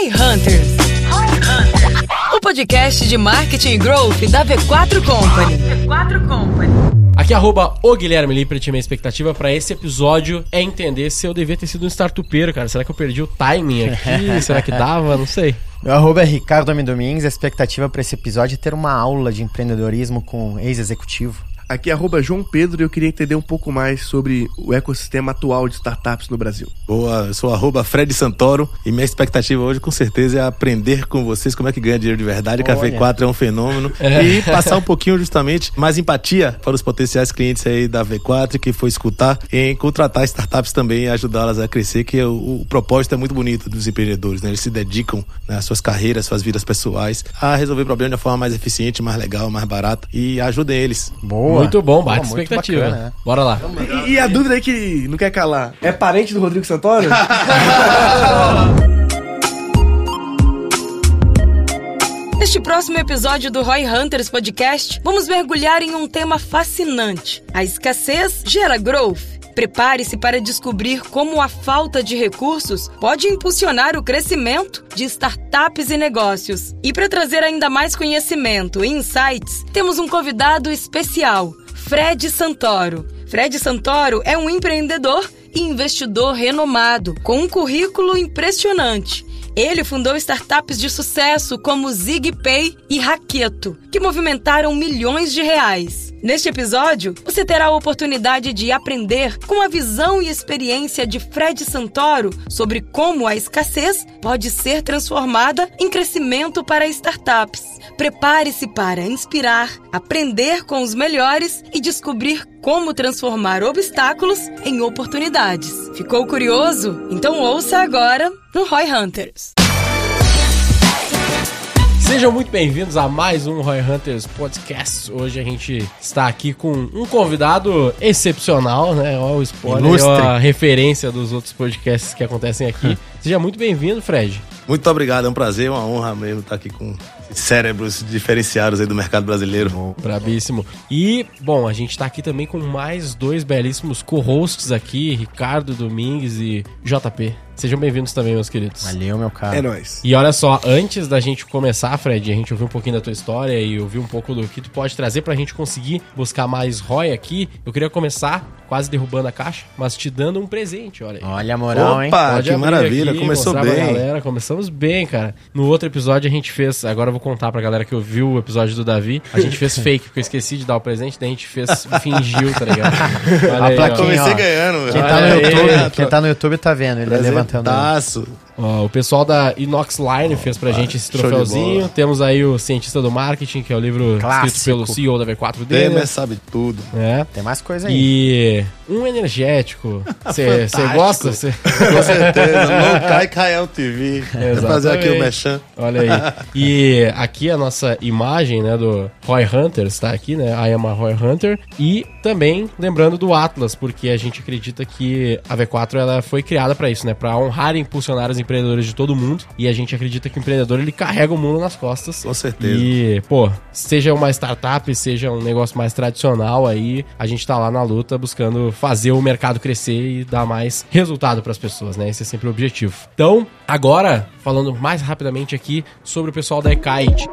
Roy Hunters. O podcast de marketing e growth da V4 Company. V4 Company. Aqui arroba o Guilherme Lippert, minha expectativa para esse episódio é entender se eu devia ter sido um startupeiro, cara. Será que eu perdi o timing aqui? Será que dava? Não sei. Meu arroba é Ricardo Amendomingues. A expectativa para esse episódio é ter uma aula de empreendedorismo com ex-executivo. Aqui é arroba João Pedro e eu queria entender um pouco mais sobre o ecossistema atual de startups no Brasil. Boa, eu sou arroba Fred Santoro e minha expectativa hoje com certeza é aprender com vocês como é que ganha dinheiro de verdade, que a V4 é um fenômeno é. e passar um pouquinho justamente mais empatia para os potenciais clientes aí da V4 que foi escutar em contratar startups também e ajudá-las a crescer, que o, o, propósito é muito bonito dos empreendedores, né? Eles se dedicam né, às suas carreiras, suas vidas pessoais a resolver problemas de uma forma mais eficiente, mais legal, mais barata e ajudem eles. Boa. Muito bom, bate expectativa. Bacana, né? Bora lá. E, e, a dúvida aí que não quer calar: é parente do Rodrigo Santoro? Neste próximo episódio do Roy Hunters Podcast, vamos mergulhar em um tema fascinante: a escassez gera growth. Prepare-se para descobrir como a falta de recursos pode impulsionar o crescimento de startups e negócios. E para trazer ainda mais conhecimento e insights, temos um convidado especial, Fred Santoro. Fred Santoro é um empreendedor e investidor renomado, com um currículo impressionante. Ele fundou startups de sucesso como ZigPay e Raqueto, que movimentaram milhões de reais. Neste episódio, você terá a oportunidade de aprender com a visão e experiência de Fred Santoro sobre como a escassez pode ser transformada em crescimento para startups. Prepare-se para inspirar, aprender com os melhores e descobrir como transformar obstáculos em oportunidades. Ficou curioso? Então ouça agora no Roy Hunters. Sejam muito bem-vindos a mais um Roy Hunters Podcast. Hoje a gente está aqui com um convidado excepcional, né? Olha o spoiler, olha a referência dos outros podcasts que acontecem aqui. Seja muito bem-vindo, Fred. Muito obrigado, é um prazer, uma honra mesmo estar aqui com cérebros diferenciados aí do mercado brasileiro. Bom, brabíssimo. E, bom, a gente está aqui também com mais dois belíssimos co-hosts aqui, Ricardo Domingues e JP. Sejam bem-vindos também, meus queridos. Valeu, meu caro. É nóis. E olha só, antes da gente começar, Fred, a gente ouviu um pouquinho da tua história e ouvir um pouco do que tu pode trazer pra gente conseguir buscar mais ROI aqui, eu queria começar quase derrubando a caixa, mas te dando um presente, olha aí. Olha a moral, Opa, hein? Pode que maravilha, aqui, começou bem. galera, começamos bem, cara. No outro episódio a gente fez, agora eu vou contar pra galera que ouviu o episódio do Davi, a gente fez fake, porque eu esqueci de dar o presente, daí a gente fez, fingiu, tá ligado? Olha a aí, plaquinha, Comecei ó. ganhando, Quem tá, no YouTube, quem tá no YouTube tá vendo, ele levantando. Presentaço. Ó, o pessoal da Inox Line fez pra gente esse troféuzinho. Temos aí o Cientista do Marketing, que é o livro Clássico. escrito pelo CEO da V4 dele. Temer sabe tudo. É. Tem mais coisa aí. E um energético. Você gosta? Cê... Com certeza. Não cai, cai TV. Vou fazer aqui o Mechan. Olha aí. E aqui a nossa imagem, né, do Roy Hunter está aqui, né? I am a Roy Hunter. E também lembrando do Atlas, porque a gente acredita que a V4 ela foi criada para isso, né? Para honrar e impulsionar os empreendedores de todo mundo. E a gente acredita que o empreendedor ele carrega o mundo nas costas. Com certeza. E, pô, seja uma startup, seja um negócio mais tradicional aí, a gente tá lá na luta buscando fazer o mercado crescer e dar mais resultado para as pessoas, né? Esse é sempre o objetivo. Então, agora, falando mais rapidamente aqui sobre o pessoal da Ekite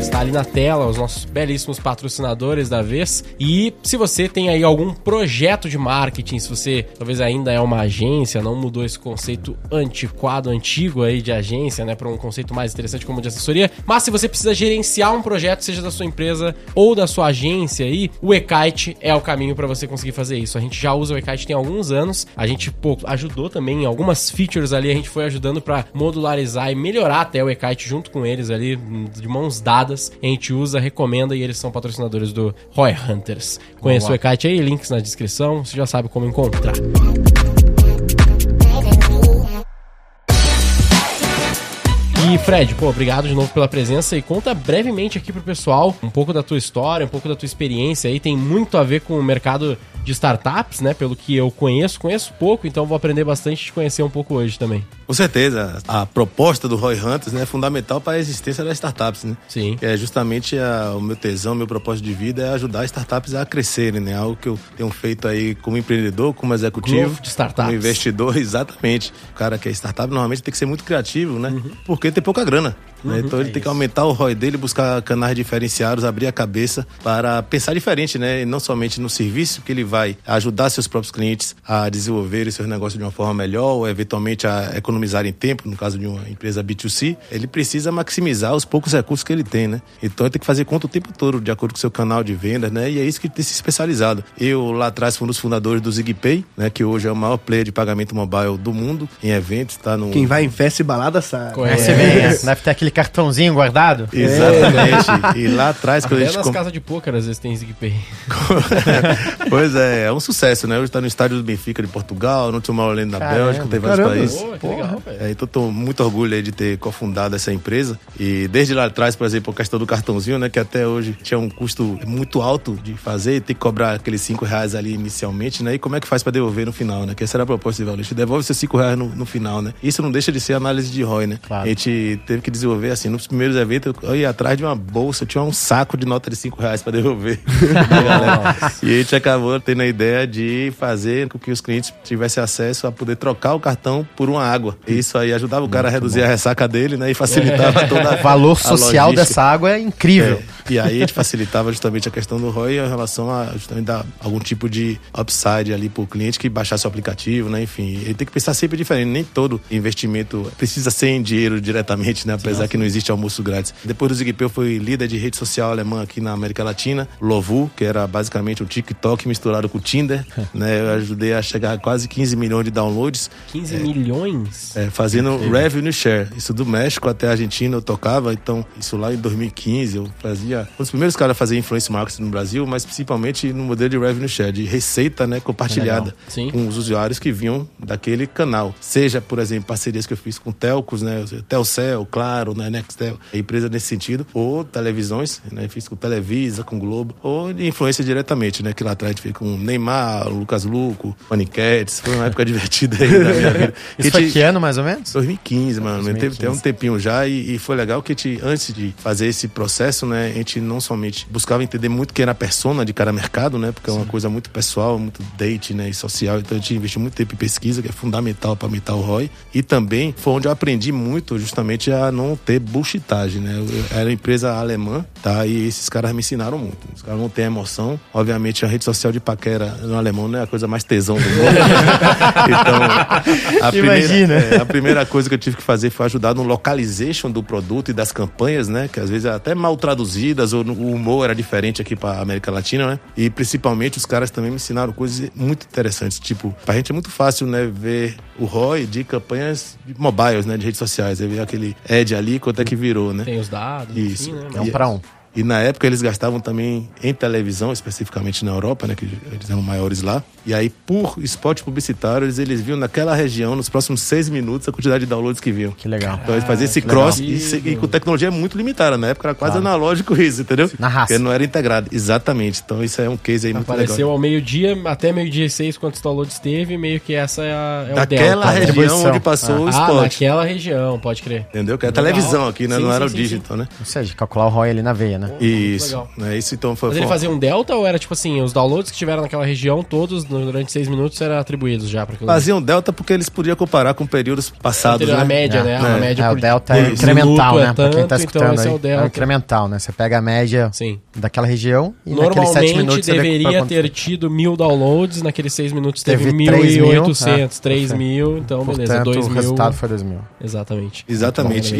está ali na tela, os nossos belíssimos patrocinadores da vez. E se você tem aí algum projeto de marketing, se você talvez ainda é uma agência, não mudou esse conceito antiquado, antigo aí de agência, né, para um conceito mais interessante como de assessoria, mas se você precisa gerenciar um projeto, seja da sua empresa ou da sua agência aí, o eKite é o caminho para você conseguir fazer isso. A gente já usa o eKite tem alguns anos, a gente pô, ajudou também em algumas features ali, a gente foi ajudando para modularizar e melhorar até o eKite junto com eles ali de mãos dadas a gente usa, recomenda e eles são patrocinadores do Roy Hunters. Conheça o Ekite aí, links na descrição, você já sabe como encontrar. E Fred, pô, obrigado de novo pela presença e conta brevemente aqui pro pessoal um pouco da tua história, um pouco da tua experiência aí, tem muito a ver com o mercado de startups, né? Pelo que eu conheço, conheço pouco, então vou aprender bastante de conhecer um pouco hoje também. Com certeza. A proposta do Roy Hunters né, é fundamental para a existência das startups, né? Sim. É justamente a, o meu tesão, meu propósito de vida é ajudar startups a crescerem, né? Algo que eu tenho feito aí como empreendedor, como executivo, de como investidor, exatamente. O cara que é startup normalmente tem que ser muito criativo, né? Porque tem pouca grana. Né? Então ele tem que aumentar o ROI dele, buscar canais diferenciados, abrir a cabeça para pensar diferente, né? E não somente no serviço que ele vai ajudar seus próprios clientes a desenvolverem seus negócios de uma forma melhor ou eventualmente a economizarem tempo, no caso de uma empresa B2C, ele precisa maximizar os poucos recursos que ele tem, né? Então ele tem que fazer conta o tempo todo, de acordo com o seu canal de vendas, né? E é isso que ele tem se especializado. Eu lá atrás fui um dos fundadores do ZigPay, né? Que hoje é o maior player de pagamento mobile do mundo em eventos, tá no... Quem vai em festa e balada sabe. Aí você vê, né? deve ter aquele cartãozinho guardado. Exatamente. E lá atrás, quando a Até gente nas com- casas de poker às vezes tem ZigPay. pois é, é um sucesso, né? Hoje tá no estádio do Benfica de Portugal, no Tomorrowland na Caramba. Bélgica, tem vários Caramba. países. Pô, que legal, velho. É, então tô muito orgulho aí de ter cofundado essa empresa. E desde lá atrás, por exemplo, a questão do cartãozinho, né? Que até hoje tinha um custo muito alto de fazer, ter que cobrar aqueles 5 reais ali inicialmente, né? E como é que faz pra devolver no final, né? Que essa era a proposta do Valente. Devolve seus 5 reais no, no final, né? Isso não deixa de ser análise de ROI, né? Claro. A gente teve que desenvolver, assim, nos primeiros eventos, eu ia atrás de uma bolsa, tinha um saco de nota de 5 reais pra devolver. E a gente acabou tendo a ideia de fazer com que os clientes tivessem acesso a poder trocar o cartão por uma água. E Isso aí ajudava o cara a reduzir a ressaca dele, né? E facilitava toda O valor a social logística. dessa água é incrível. É, e aí a gente facilitava justamente a questão do ROI em relação a justamente dar algum tipo de upside ali pro cliente que baixasse o aplicativo, né? Enfim, ele tem que pensar sempre diferente. Nem todo investimento precisa ser em dinheiro diretamente, né? Apesar que não existe almoço grátis. Depois do ZigPay eu fui líder de rede social alemã aqui na América Latina, Lovu, que era basicamente o TikTok misturado com o Tinder, né? Eu ajudei a chegar a quase 15 milhões de downloads 15 milhões? é, fazendo revenue share. Isso do México até a Argentina eu tocava, então isso lá em 2015 eu fazia. Um dos primeiros caras a fazer influence marketing no Brasil, mas principalmente no modelo de revenue share, de receita né, compartilhada com os usuários que vinham daquele canal. Seja, por exemplo, parcerias que eu fiz com telcos, né? Telcel, Claro, né, Nextel, empresa nesse sentido, ou televisões, né? Fiz com Televisa, com Globo, ou de influência diretamente, né? Que lá atrás a gente fez com Neymar, Lucas Luco, Paniquetes, foi uma época divertida aí da minha vida. Isso E foi que ano, mais ou menos? 2015, mano. 2015. Teve até um tempinho já e, e foi legal que a gente, antes de fazer esse processo, né, a gente não somente buscava entender muito quem era a persona de cada mercado, né, porque é uma coisa muito pessoal, muito date, né, e social. Então a gente investiu muito tempo em pesquisa, que é fundamental para aumentar o ROI. E também foi onde eu aprendi muito justamente a não ter bullshitagem, né. Eu, era empresa alemã, tá, e esses caras me ensinaram muito. Os caras não têm emoção. Obviamente a rede social de paquera no alemão não é a coisa mais tesão do mundo. então, a primeira, é, a primeira coisa que eu tive que fazer foi ajudar no localization do produto e das campanhas, né? Que às vezes eram até mal traduzidas ou o humor era diferente aqui para América Latina, né? E principalmente os caras também me ensinaram coisas muito interessantes. Tipo, pra gente é muito fácil, né? Ver o ROI de campanhas mobiles, né? De redes sociais. Aí ver aquele ad ali, quanto é que virou, né? Tem os dados, Isso. enfim, né? É um pra um. E na época eles gastavam também em televisão, especificamente na Europa, né? Que eles eram maiores lá. E aí, por spot publicitário, eles, eles viam naquela região, nos próximos seis minutos, a quantidade de downloads que viam. Que legal. Então eles faziam esse que legal. cross e, e com tecnologia muito limitada. Na época era quase analógico isso, entendeu? Na raça. Porque não era integrado. Exatamente. Então isso é um case aí muito Apareceu legal. ao meio-dia, até meio-dia e seis, quantos downloads teve, meio que essa é, a, é o Daquela delta, né? região Distribuição. onde passou o Ah, spot. naquela região, pode crer. Entendeu? Que é a Legal. televisão aqui, né? Sim, não sim, era o sim, digital, né? Ou seja, calcular o ROI ali na veia, né? Isso. legal. Né? Isso então foi. Mas ele fazia um delta ou era tipo assim, os downloads que tiveram naquela região, todos durante seis minutos eram atribuídos já para? Faziam delta porque eles podiam comparar com períodos passados. A né? média, né? É. A média É, por o delta é incremental, né? é pra quem tá tanto, escutando então esse aí. é o delta. incremental, né? Você pega a média Sim. daquela região e naqueles sete Normalmente minutos você vê deveria quanto ter tido mil downloads, naqueles seis minutos teve, Teve mil três e mil, mil, então beleza, Portanto, dois o mil. resultado foi 2 mil. Exatamente. Exatamente. É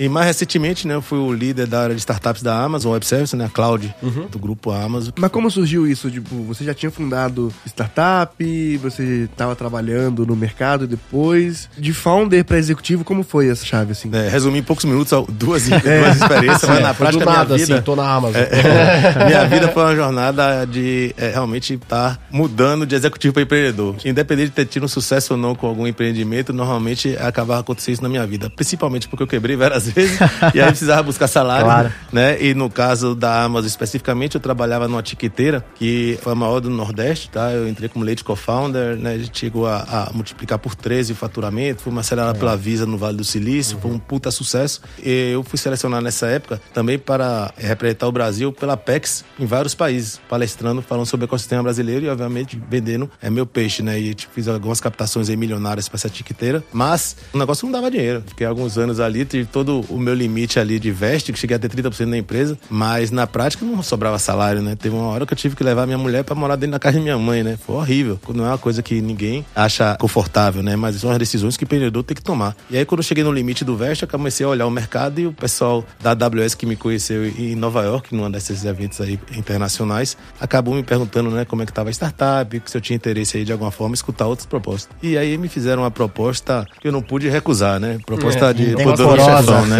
E, e mais recentemente, né, eu fui o líder da área de startups da Amazon Web Services, né, a Cloud, Uhum. do grupo Amazon. Mas como surgiu isso? Tipo, você já tinha fundado startup, você estava trabalhando no mercado depois. De founder para executivo, como foi essa chave, assim? É, resumi em poucos minutos duas, duas experiências, mas na Foi prática minha nada, vida... assim, tô na Amazon. minha vida foi uma jornada de é, realmente estar mudando de executivo para empreendedor. Independente de ter tido um sucesso ou não com algum empreendimento, normalmente acabava acontecendo isso na minha vida. Principalmente porque eu quebrei várias vezes e aí precisava buscar salário. Claro. Né? E no no caso da Amazon especificamente, eu trabalhava numa tiqueteira que foi a maior do Nordeste, tá? Eu entrei como lead co-founder, né? A gente chegou a, a, multiplicar por 13 o faturamento, fui acelerada pela Visa no Vale do Silício, uhum. foi um puta sucesso. E eu fui selecionado nessa época também para representar o Brasil pela PEX em vários países, palestrando, falando sobre o ecossistema brasileiro e, obviamente, vendendo é meu peixe, né? E tipo, fiz algumas captações aí milionárias para essa tiqueteira, mas o negócio não dava dinheiro. Fiquei alguns anos ali, tive todo o meu limite ali de veste, que cheguei a ter 30% da empresa, mas na prática não sobrava salário, né? Teve uma hora que eu tive que levar minha mulher para morar dentro da casa de minha mãe, né? Foi horrível. Não é uma coisa que ninguém acha confortável, né? Mas são as decisões que o empreendedor tem que tomar. E aí, quando eu cheguei no limite do veste, eu comecei a olhar o mercado e o pessoal da AWS que me conheceu em Nova York, num desses eventos aí internacionais, acabou me perguntando, né, como é que estava a startup, se eu tinha interesse aí de alguma forma escutar outras propostas. E aí me fizeram uma proposta que eu não pude recusar, né? Proposta é, de poderoso chefão, né?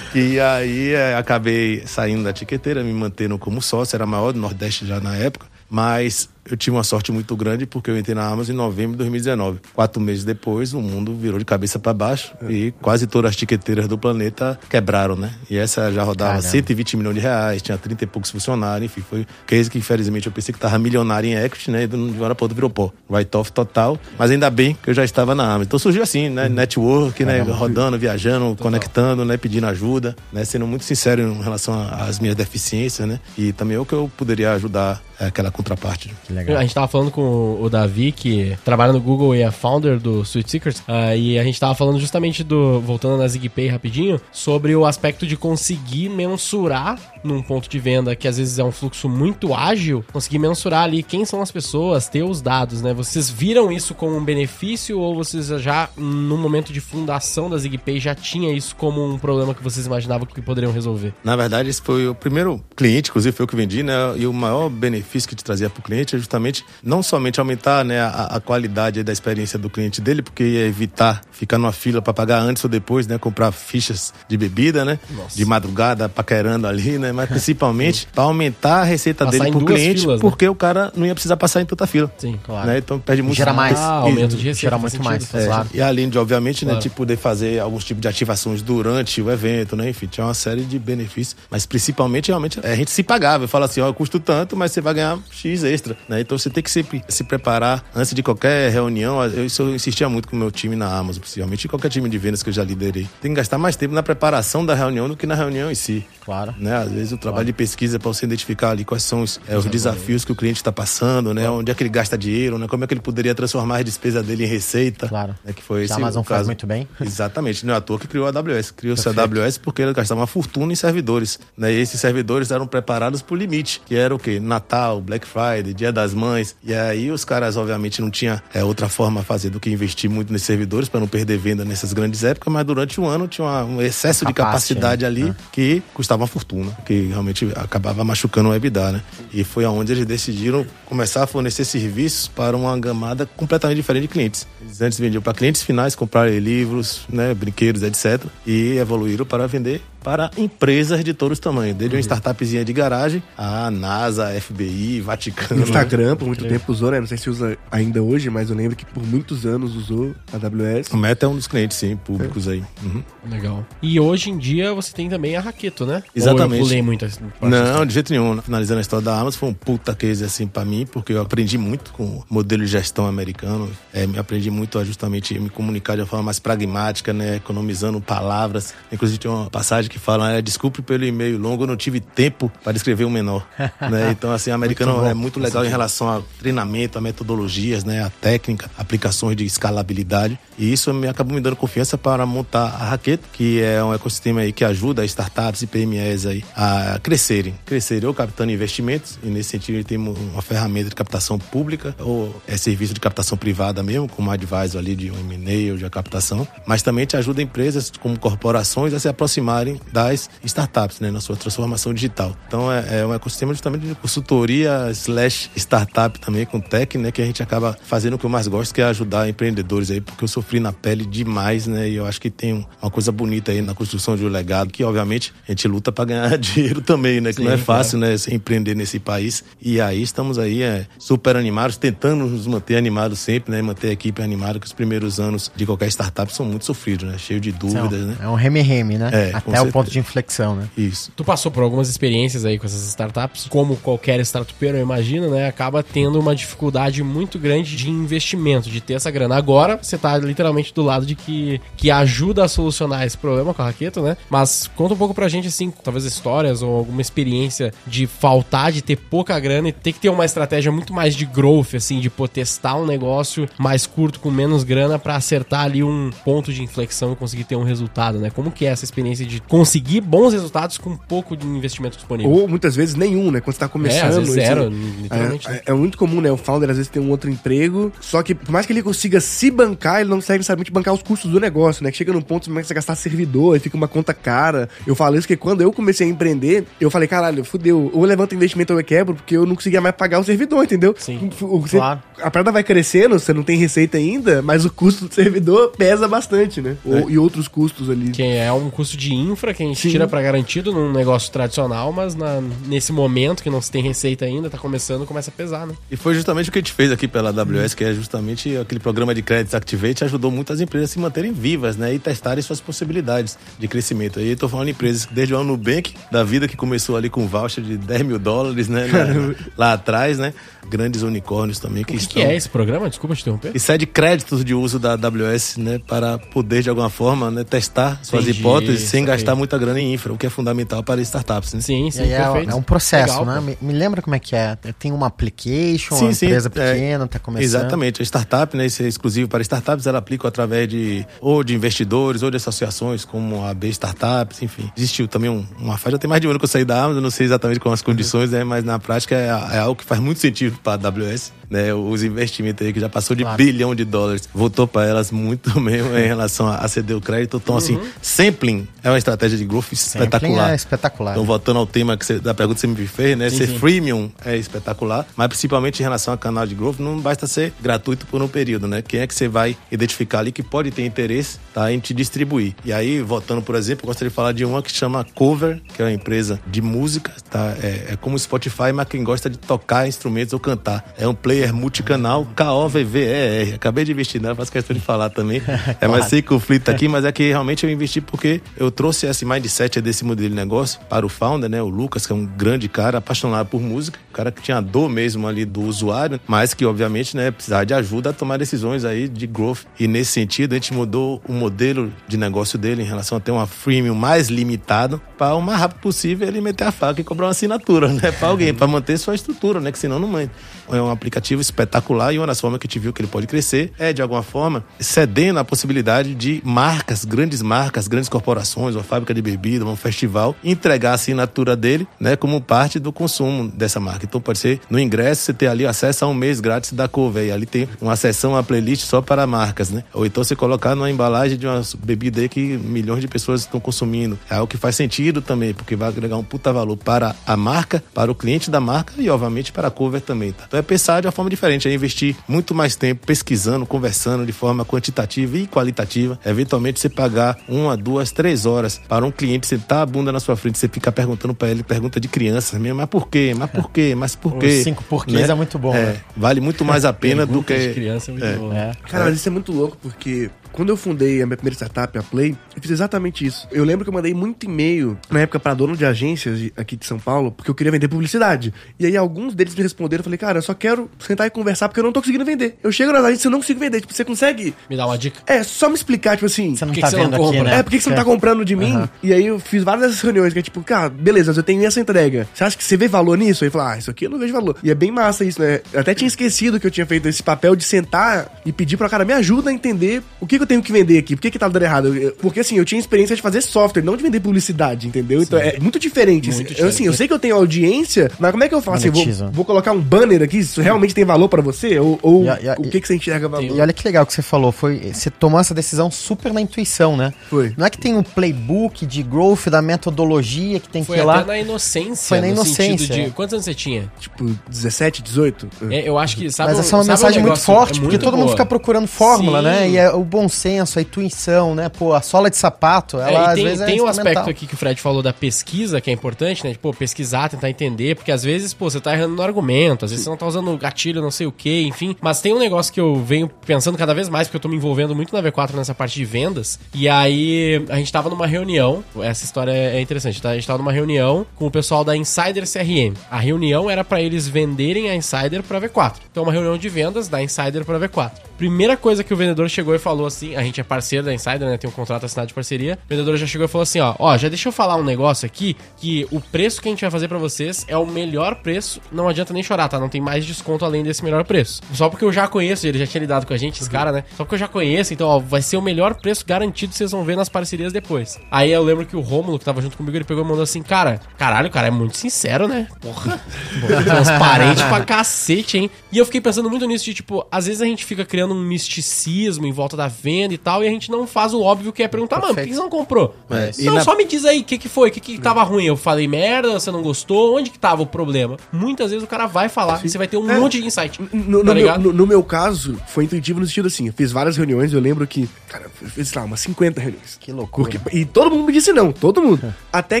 e aí é, acabei saindo da tiqueteira, me mantendo como sócio, era maior do Nordeste já na época, mas eu tive uma sorte muito grande porque eu entrei na Amazon em novembro de 2019. Quatro meses depois, o mundo virou de cabeça para baixo é. e quase todas as tiqueteiras do planeta quebraram, né? E essa já rodava Caramba. 120 milhões de reais, tinha 30 e poucos funcionários, enfim, foi case que infelizmente eu pensei que tava milionário em equity, né? E de uma hora para outra virou pó. Write-off total, mas ainda bem que eu já estava na Amazon. Então surgiu assim, né? Uhum. Network, né? Rodando, viajando, total. conectando, né? Pedindo ajuda, né? Sendo muito sincero em relação às minhas deficiências, né? E também o que eu poderia ajudar é aquela contraparte. Legal. A gente tava falando com o Davi, que trabalha no Google e é founder do Sweet Seekers, uh, e a gente tava falando justamente do, voltando na ZigPay rapidinho, sobre o aspecto de conseguir mensurar num ponto de venda que às vezes é um fluxo muito ágil, conseguir mensurar ali quem são as pessoas, ter os dados, né? Vocês viram isso como um benefício ou vocês já, no momento de fundação da ZigPay, já tinha isso como um problema que vocês imaginavam que poderiam resolver? Na verdade, esse foi o primeiro cliente, inclusive foi o que vendi, né? E o maior benefício que te trazia para o cliente justamente não somente aumentar né, a, a qualidade da experiência do cliente dele, porque ia evitar ficar numa fila para pagar antes ou depois, né? Comprar fichas de bebida, né? Nossa. De madrugada, paquerando ali, né? mas principalmente para aumentar a receita passar dele pro cliente, filas, né? porque o cara não ia precisar passar em tanta fila. Sim, claro. Né? Então perde muito. Gera mais. Ah, aumento de receita. Gera muito mais, é, claro. E além de, obviamente, né, claro. né, tipo, poder fazer alguns tipos de ativações durante o evento, né? Enfim, tinha uma série de benefícios. Mas principalmente, realmente, a gente se pagava. Eu falo assim, ó, eu custo tanto, mas você vai ganhar X extra, né? Então você tem que sempre se preparar antes de qualquer reunião. Eu, isso eu insistia muito com o meu time na Amazon, principalmente, qualquer time de vendas que eu já liderei. Tem que gastar mais tempo na preparação da reunião do que na reunião em si. Claro. Né? Às vezes o trabalho claro. de pesquisa é para você identificar ali quais são os, é, os desafios que o cliente está passando, né? Claro. Onde é que ele gasta dinheiro, né? Como é que ele poderia transformar a despesa dele em receita. Claro. Né? Que foi esse a Amazon caso. faz muito bem. Exatamente. Não é à toa que criou a AWS. Criou-se a AWS porque ele gastava uma fortuna em servidores. Né? E esses servidores eram preparados para o limite, que era o quê? Natal, Black Friday, Dia das Mães. E aí os caras, obviamente, não tinham é, outra forma a fazer do que investir muito nesses servidores para não perder venda nessas grandes épocas, mas durante o ano tinha uma, um excesso de capacidade né? ali é. que custava uma fortuna, que realmente acabava machucando o EBITDA, né? E foi aonde eles decidiram começar a fornecer serviços para uma gamada completamente diferente de clientes. Eles antes vendiam para clientes finais comprar livros, né, brinquedos, etc. E evoluíram para vender para empresas de todos os tamanhos, desde uhum. uma startupzinha de garagem, a NASA, a FBI, Vaticano. Instagram, por muito tempo usou, né? Não sei se usa ainda hoje, mas eu lembro que por muitos anos usou a AWS. O Meta é um dos clientes, sim, públicos é. aí. Uhum. Legal. E hoje em dia você tem também a Raqueto, né? Exatamente. Ou eu pulei muito Não, de jeito nenhum. Finalizando a história da Amazon, foi um puta case assim para mim, porque eu aprendi muito com o modelo de gestão americano. É, me aprendi muito a justamente me comunicar de uma forma mais pragmática, né? Economizando palavras. Inclusive tem uma passagem que falam, é, desculpe pelo e-mail longo, eu não tive tempo para escrever um menor. né? Então, assim, o americano muito é muito legal em relação ao treinamento, a metodologias, né? a técnica, aplicações de escalabilidade. E isso me acabou me dando confiança para montar a Raqueta, que é um ecossistema aí que ajuda startups e PMEs aí a crescerem. Crescerem ou captando investimentos, e nesse sentido tem uma ferramenta de captação pública, ou é serviço de captação privada mesmo, como advisor ali de um M&A ou de captação, mas também te ajuda empresas como corporações a se aproximarem das startups, né, na sua transformação digital. Então é, é um ecossistema justamente de consultoria slash startup também com tech, né, que a gente acaba fazendo o que eu mais gosto, que é ajudar empreendedores aí, porque eu sofri na pele demais, né, e eu acho que tem uma coisa bonita aí na construção de um legado, que obviamente a gente luta para ganhar dinheiro também, né, que Sim, não é fácil, é. né, empreender nesse país. E aí estamos aí é, super animados, tentando nos manter animados sempre, né, manter a equipe animada, que os primeiros anos de qualquer startup são muito sofridos, né, cheio de dúvidas, né. É um reme-reme, né? É, Até o ponto de inflexão, né? Isso. Tu passou por algumas experiências aí com essas startups, como qualquer startupeiro, eu imagino, né? Acaba tendo uma dificuldade muito grande de investimento, de ter essa grana. Agora, você tá literalmente do lado de que, que ajuda a solucionar esse problema com a Raqueto, né? Mas conta um pouco pra gente, assim, talvez histórias ou alguma experiência de faltar, de ter pouca grana e ter que ter uma estratégia muito mais de growth, assim, de pô, testar um negócio mais curto, com menos grana, pra acertar ali um ponto de inflexão e conseguir ter um resultado, né? Como que é essa experiência de conseguir bons resultados com pouco de investimento disponível? Ou muitas vezes nenhum, né? Quando você tá começando. É, às vezes isso- zero, literalmente. É, né? é- é muito comum, né? O founder às vezes tem um outro emprego, só que por mais que ele consiga se bancar, ele não consegue necessariamente bancar os custos do negócio, né? Que chega num ponto que você começa a gastar servidor, aí fica uma conta cara. Eu falo isso porque quando eu comecei a empreender, eu falei, caralho, fudeu, ou eu levanto investimento ou eu quebro, porque eu não conseguia mais pagar o servidor, entendeu? Sim. O- você- Claro. A parada vai crescendo, você não tem receita ainda, mas o custo do servidor pesa bastante, né? Ou- E outros custos ali. Que é um custo de infra que a gente Sim. tira pra garantido num negócio tradicional, mas na- nesse momento que não se tem receita ainda, tá começando, começa a pesar, né? E foi justamente o que a gente fez aqui pela AWS, que é justamente aquele programa de créditos Activate, ajudou muitas empresas a se manterem vivas, né? E testarem suas possibilidades de crescimento. Aí eu tô falando de empresas desde o Nubank da vida, que começou ali com voucher de 10 mil dólares, né? Lá, lá atrás, né? Grandes unicórnios também que O que, estão. que é esse programa? Desculpa te interromper. E cede créditos de uso da AWS, né, para poder de alguma forma, né, testar suas Entendi, hipóteses sem saquei. Gastar muita grana em infra, o que é fundamental para startups, né? Sim, sim, é, é um processo, Legal, né? Me, me lembra como é que é? Tem uma application, Sim, uma sim, empresa é. pequena, tá começando. Exatamente. A startup, né, isso é exclusivo para startups, ela aplica através de ou de investidores ou de associações como a B Startups, enfim. Existiu também um, uma faixa, já tem mais de um ano que eu saí da Amazon, não sei exatamente como as condições, né, mas na prática é, é algo que faz muito sentido para a AWS, né, os investimentos aí que já passou de Claro. bilhão de dólares, voltou para elas muito mesmo em relação a, a ceder o crédito. Então, assim, sampling é uma estratégia de growth Sampling espetacular. É espetacular. Então, voltando ao tema que você- da pergunta que você me fez, né? Sim, ser sim. freemium é espetacular, mas principalmente em relação a canal de growth, não basta ser gratuito por um período, né? Quem é que você vai identificar ali que pode ter interesse tá, em te distribuir? E aí, voltando, por exemplo, eu gostaria de falar de uma que chama Cover, que é uma empresa de música, tá? É, é como o Spotify, mas quem gosta de tocar instrumentos ou cantar. É um player multicanal K-O-V-V-E-R. Acabei de investir nela, faço questão de falar também. É mais sem conflito aqui, mas é que realmente eu investi porque eu trouxe esse mindset desse modelo de negócio para o founder, né? O Lucas, que é um grande cara, apaixonado por música, um cara que tinha dor mesmo ali do usuário, mas que obviamente, né, precisava de ajuda a tomar decisões aí de growth. E nesse sentido, a gente mudou o modelo de negócio dele em relação a ter uma freemium mais limitado para o mais rápido possível ele meter a faca e cobrar uma assinatura, né, para alguém, para manter sua estrutura, né, que senão não mãe. É um aplicativo espetacular e uma das formas que a gente viu que ele pode crescer é, de alguma forma, cedendo a possibilidade de marcas, grandes marcas, grandes corporações, uma fábrica de bebida, um festival, entregar a assinatura dele, né, como parte do consumo dessa marca. Então pode ser no ingresso você ter ali acesso a um mês grátis da Cover, e ali tem uma seção, uma playlist só para marcas, né? Ou então você colocar numa embalagem de uma bebida aí que milhões de pessoas estão consumindo. É algo que faz sentido também, porque vai agregar um puta valor para a marca, para o cliente da marca e, obviamente, para a cover também, tá? Então é pensar de uma forma diferente, é investir muito mais tempo pesquisando, conversando de forma quantitativa e qualitativa. Eventualmente você pagar uma, duas, três horas para um cliente sentar a bunda na sua frente, você ficar perguntando para ele, pergunta de crianças mesmo, mas por quê? Mas por quê? Mas por quê? Os cinco porquês é muito bom, É, né? vale muito mais a pena do Pergunta de que criança é muito é. bom. É. Cara, mas isso é muito louco, porque quando eu fundei a minha primeira startup, a Play, eu fiz exatamente isso. Eu lembro que eu mandei muito e-mail, na época, pra dono de agências aqui de São Paulo, porque eu queria vender publicidade. E aí alguns deles me responderam, eu falei, cara, eu só quero sentar e conversar porque eu não tô conseguindo vender. Eu chego nas agências e eu não consigo vender. Tipo, você consegue... Me dá uma dica. É, só me explicar, tipo assim... Você não que tá que não vendo aqui, né? É, por que, que você não tá comprando de mim? E aí eu fiz várias dessas reuniões, que é tipo, cara, beleza, mas eu tenho essa entrega. Você acha que você vê valor nisso? Aí eu falo, ah, isso aqui eu não vejo valor. E é bem massa isso, né? Eu até tinha esquecido que eu tinha feito esse papel de sentar e pedir pra cara, me ajuda a entender o que, que eu tenho que vender aqui, por que, que tá dando errado. Eu- Porque assim, eu tinha experiência de fazer software, não de vender publicidade, entendeu? Então é muito diferente. Muito Eu, assim, eu sei que eu tenho audiência, mas como é que eu faço? Eu vou, vou colocar um banner aqui? Isso realmente tem valor pra você? Ou, ou E e o que, que você enxerga valor? E olha que legal que você falou, foi você tomou essa decisão super na intuição, né? Foi. Não é que tem um playbook de growth da metodologia que tem Foi que ir lá. na inocência. Foi na no inocência, sentido é. de. Quantos anos você tinha? Tipo, 17, 18? É, eu acho que. Sabe, Mas essa é uma sabe um mensagem muito forte, é porque todo mundo boa. fica procurando fórmula, Sim. né? E é o bom senso, a intuição, né? Pô, a sola de sapato, ela É, às tem, vezes é tem um instrumental. aspecto aqui que o Fred falou da pesquisa, que é importante, né? Tipo, pesquisar, tentar entender, porque às vezes, pô, você tá errando no argumento, às vezes você não tá usando gatilho, não sei o que, enfim. Mas tem um negócio que eu venho pensando cada vez mais, porque eu tô me envolvendo muito na V4 nessa parte de vendas. E aí, a gente tava numa reunião, essa história é interessante, tá? A gente tava numa reunião com o pessoal da Insider CRM. A reunião era pra eles venderem a Insider pra V4. Então, uma reunião de vendas da Insider pra V4. Primeira coisa que o vendedor chegou e falou assim, a gente é parceiro da Insider, né? Tem um contrato assinado de parceria. O vendedor já chegou e falou assim, ó, ó, já deixa eu falar um negócio aqui, que o preço que a gente vai fazer pra vocês é o melhor preço, não adianta nem chorar, tá? Não tem mais desconto além desse melhor preço. Só porque eu já conheço, ele já tinha lidado com a gente, esse cara, né? Só porque eu já conheço, então, ó, vai ser o melhor preço garantido, vocês vão ver nas parcerias depois. Aí eu lembro que o Rômulo, que tava junto comigo, ele pegou e mandou assim, cara, caralho, cara, é muito sincero, né? Porra, transparente pra cacete, hein? E eu fiquei pensando muito nisso de, tipo, às vezes a gente fica criando um misticismo em volta da venda e tal, e a gente não faz o óbvio que é perguntar, mano, por que você não comprou? É, e Não, na- só me diz aí, o que, que foi? O que, que tava ruim? Eu falei merda, você não gostou? Onde que tava o problema? Muitas vezes o cara vai falar e você vai ter um É. monte de insight. No, no tá meu, ligado? no- no meu caso, foi intuitivo no sentido assim, eu fiz várias reuniões, eu lembro que, cara, eu fiz lá, umas 50 reuniões. Que loucura. Porque, e todo mundo me disse não, todo mundo. Até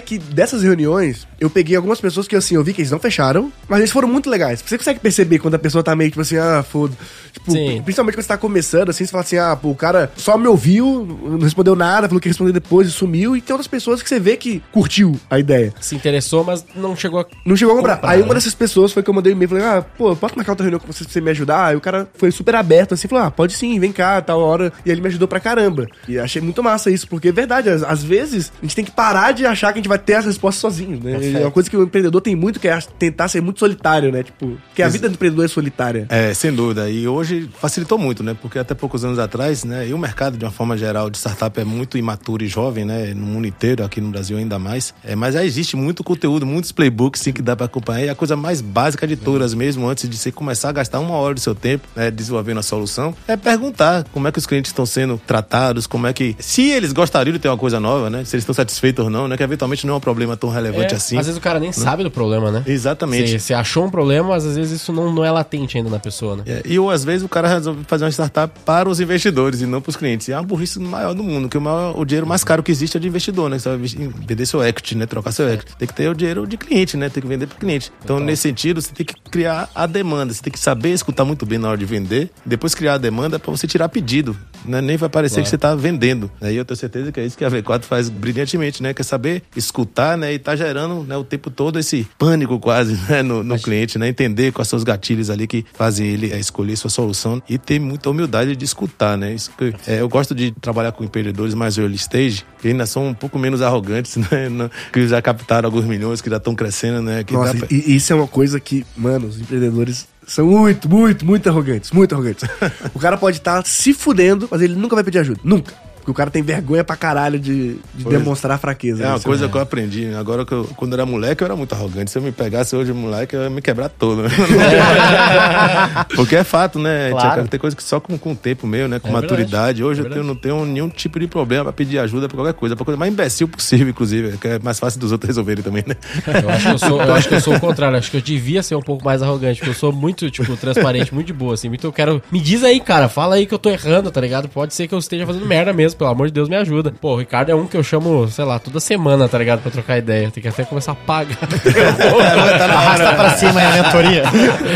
que dessas reuniões, eu peguei algumas pessoas que assim, eu vi que eles não fecharam, mas eles foram muito legais. Você consegue perceber quando a pessoa tá meio tipo assim, ah, foda. Tipo, Sim. principalmente quando você tá começando, assim, você fala assim, ah, pô, o cara só me ouviu, não respondeu nada, falou que ia responder depois e sumiu. E tem outras pessoas que você vê que curtiu a ideia. Se interessou, mas não chegou a... Não chegou a comprar. Comprar, Aí né? uma dessas pessoas foi que eu mandei um e-mail falei, ah, pô, posso marcar outra reunião com você pra você me ajudar? Aí o cara foi super aberto assim, falou, ah, pode sim, vem cá, tal hora. E ele me ajudou pra caramba. E achei muito massa isso, porque é verdade, às, às vezes a gente tem que parar de achar que a gente vai ter as respostas sozinho, né? E é uma coisa que o empreendedor tem muito, que é tentar ser muito solitário, né? Tipo, porque a vida do empreendedor é solitária. É, sem dúvida. E hoje facilitou muito, né? Porque até poucos anos atrás, né? E o mercado, de uma forma geral, de startup é muito imaturo e jovem, né? No mundo inteiro, aqui no Brasil ainda mais. É, mas já existe muito conteúdo, muitos playbooks, sim, que dá para acompanhar. E a coisa mais básica de todas mesmo, antes de você começar a gastar uma hora do seu tempo, né? Desenvolvendo a solução, é perguntar como é que os clientes estão sendo tratados, como é que... Se eles gostariam de ter uma coisa nova, né? Se eles estão satisfeitos ou não, né? Que eventualmente não é um problema tão relevante É, assim. Às vezes o cara nem sabe do problema, né? Exatamente. Você achou um problema, mas às vezes isso não, não é latente ainda na pessoa, né? É, e ou às vezes o cara resolve fazer uma startup para os investidores e não para os clientes. E é uma burrice maior do mundo, que o, maior, o dinheiro mais caro que existe é de investidor, né? Você vai vender seu equity, né? Trocar seu equity. Tem que ter o dinheiro de cliente, né? Tem que vender para o cliente. Então, nesse sentido, você tem que criar a demanda. Você tem que saber escutar muito bem na hora de vender. Depois criar a demanda para você tirar pedido. Né? Nem vai parecer que você está vendendo. Aí eu tenho certeza que é isso que a V4 faz brilhantemente, né? Quer saber escutar, né? E tá gerando né, o tempo todo esse pânico quase né? no, no cliente, né? Entender quais são os gatilhos ali que fazem ele é, escolher sua solução e ter muita humildade de escutar, né? Isso que, é, eu gosto de trabalhar com empreendedores mais early stage, que ainda são um pouco menos arrogantes, né? Não- Que já captaram alguns milhões, que já estão crescendo, né? Que Nossa, pra- e, isso é uma coisa que, mano, os empreendedores são muito, muito, muito arrogantes. Muito arrogantes. o cara pode estar se fudendo, mas ele nunca vai pedir ajuda. Nunca. Porque o cara tem vergonha pra caralho de, de demonstrar fraqueza. É uma Isso coisa que eu aprendi. né? Agora, que eu- quando eu era moleque, eu era muito arrogante. Se eu me pegasse hoje, moleque, eu ia me quebrar todo. né? Porque é fato, né? Claro. Tinha- Tem coisa que só com, com o tempo meio, né? Com É maturidade. verdade, Hoje é eu tenho- não tenho nenhum tipo de problema pra pedir ajuda pra qualquer coisa. Pra coisa mais imbecil possível, inclusive. Que é mais fácil dos outros resolverem também, né? Eu acho, que eu, sou, eu acho que eu sou o contrário. Acho que eu devia ser um pouco mais arrogante, porque eu sou muito, tipo, transparente, muito de boa, assim. Então eu quero. Me diz aí, cara, fala aí que eu tô errando, tá ligado? Pode ser que eu esteja fazendo merda mesmo, pelo amor de Deus, me ajuda. Pô, o Ricardo é um que eu chamo, sei lá, toda semana, tá ligado? Pra trocar ideia. Tem que até começar a pagar. Arrasta pra cima aí a mentoria.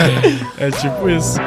é tipo isso.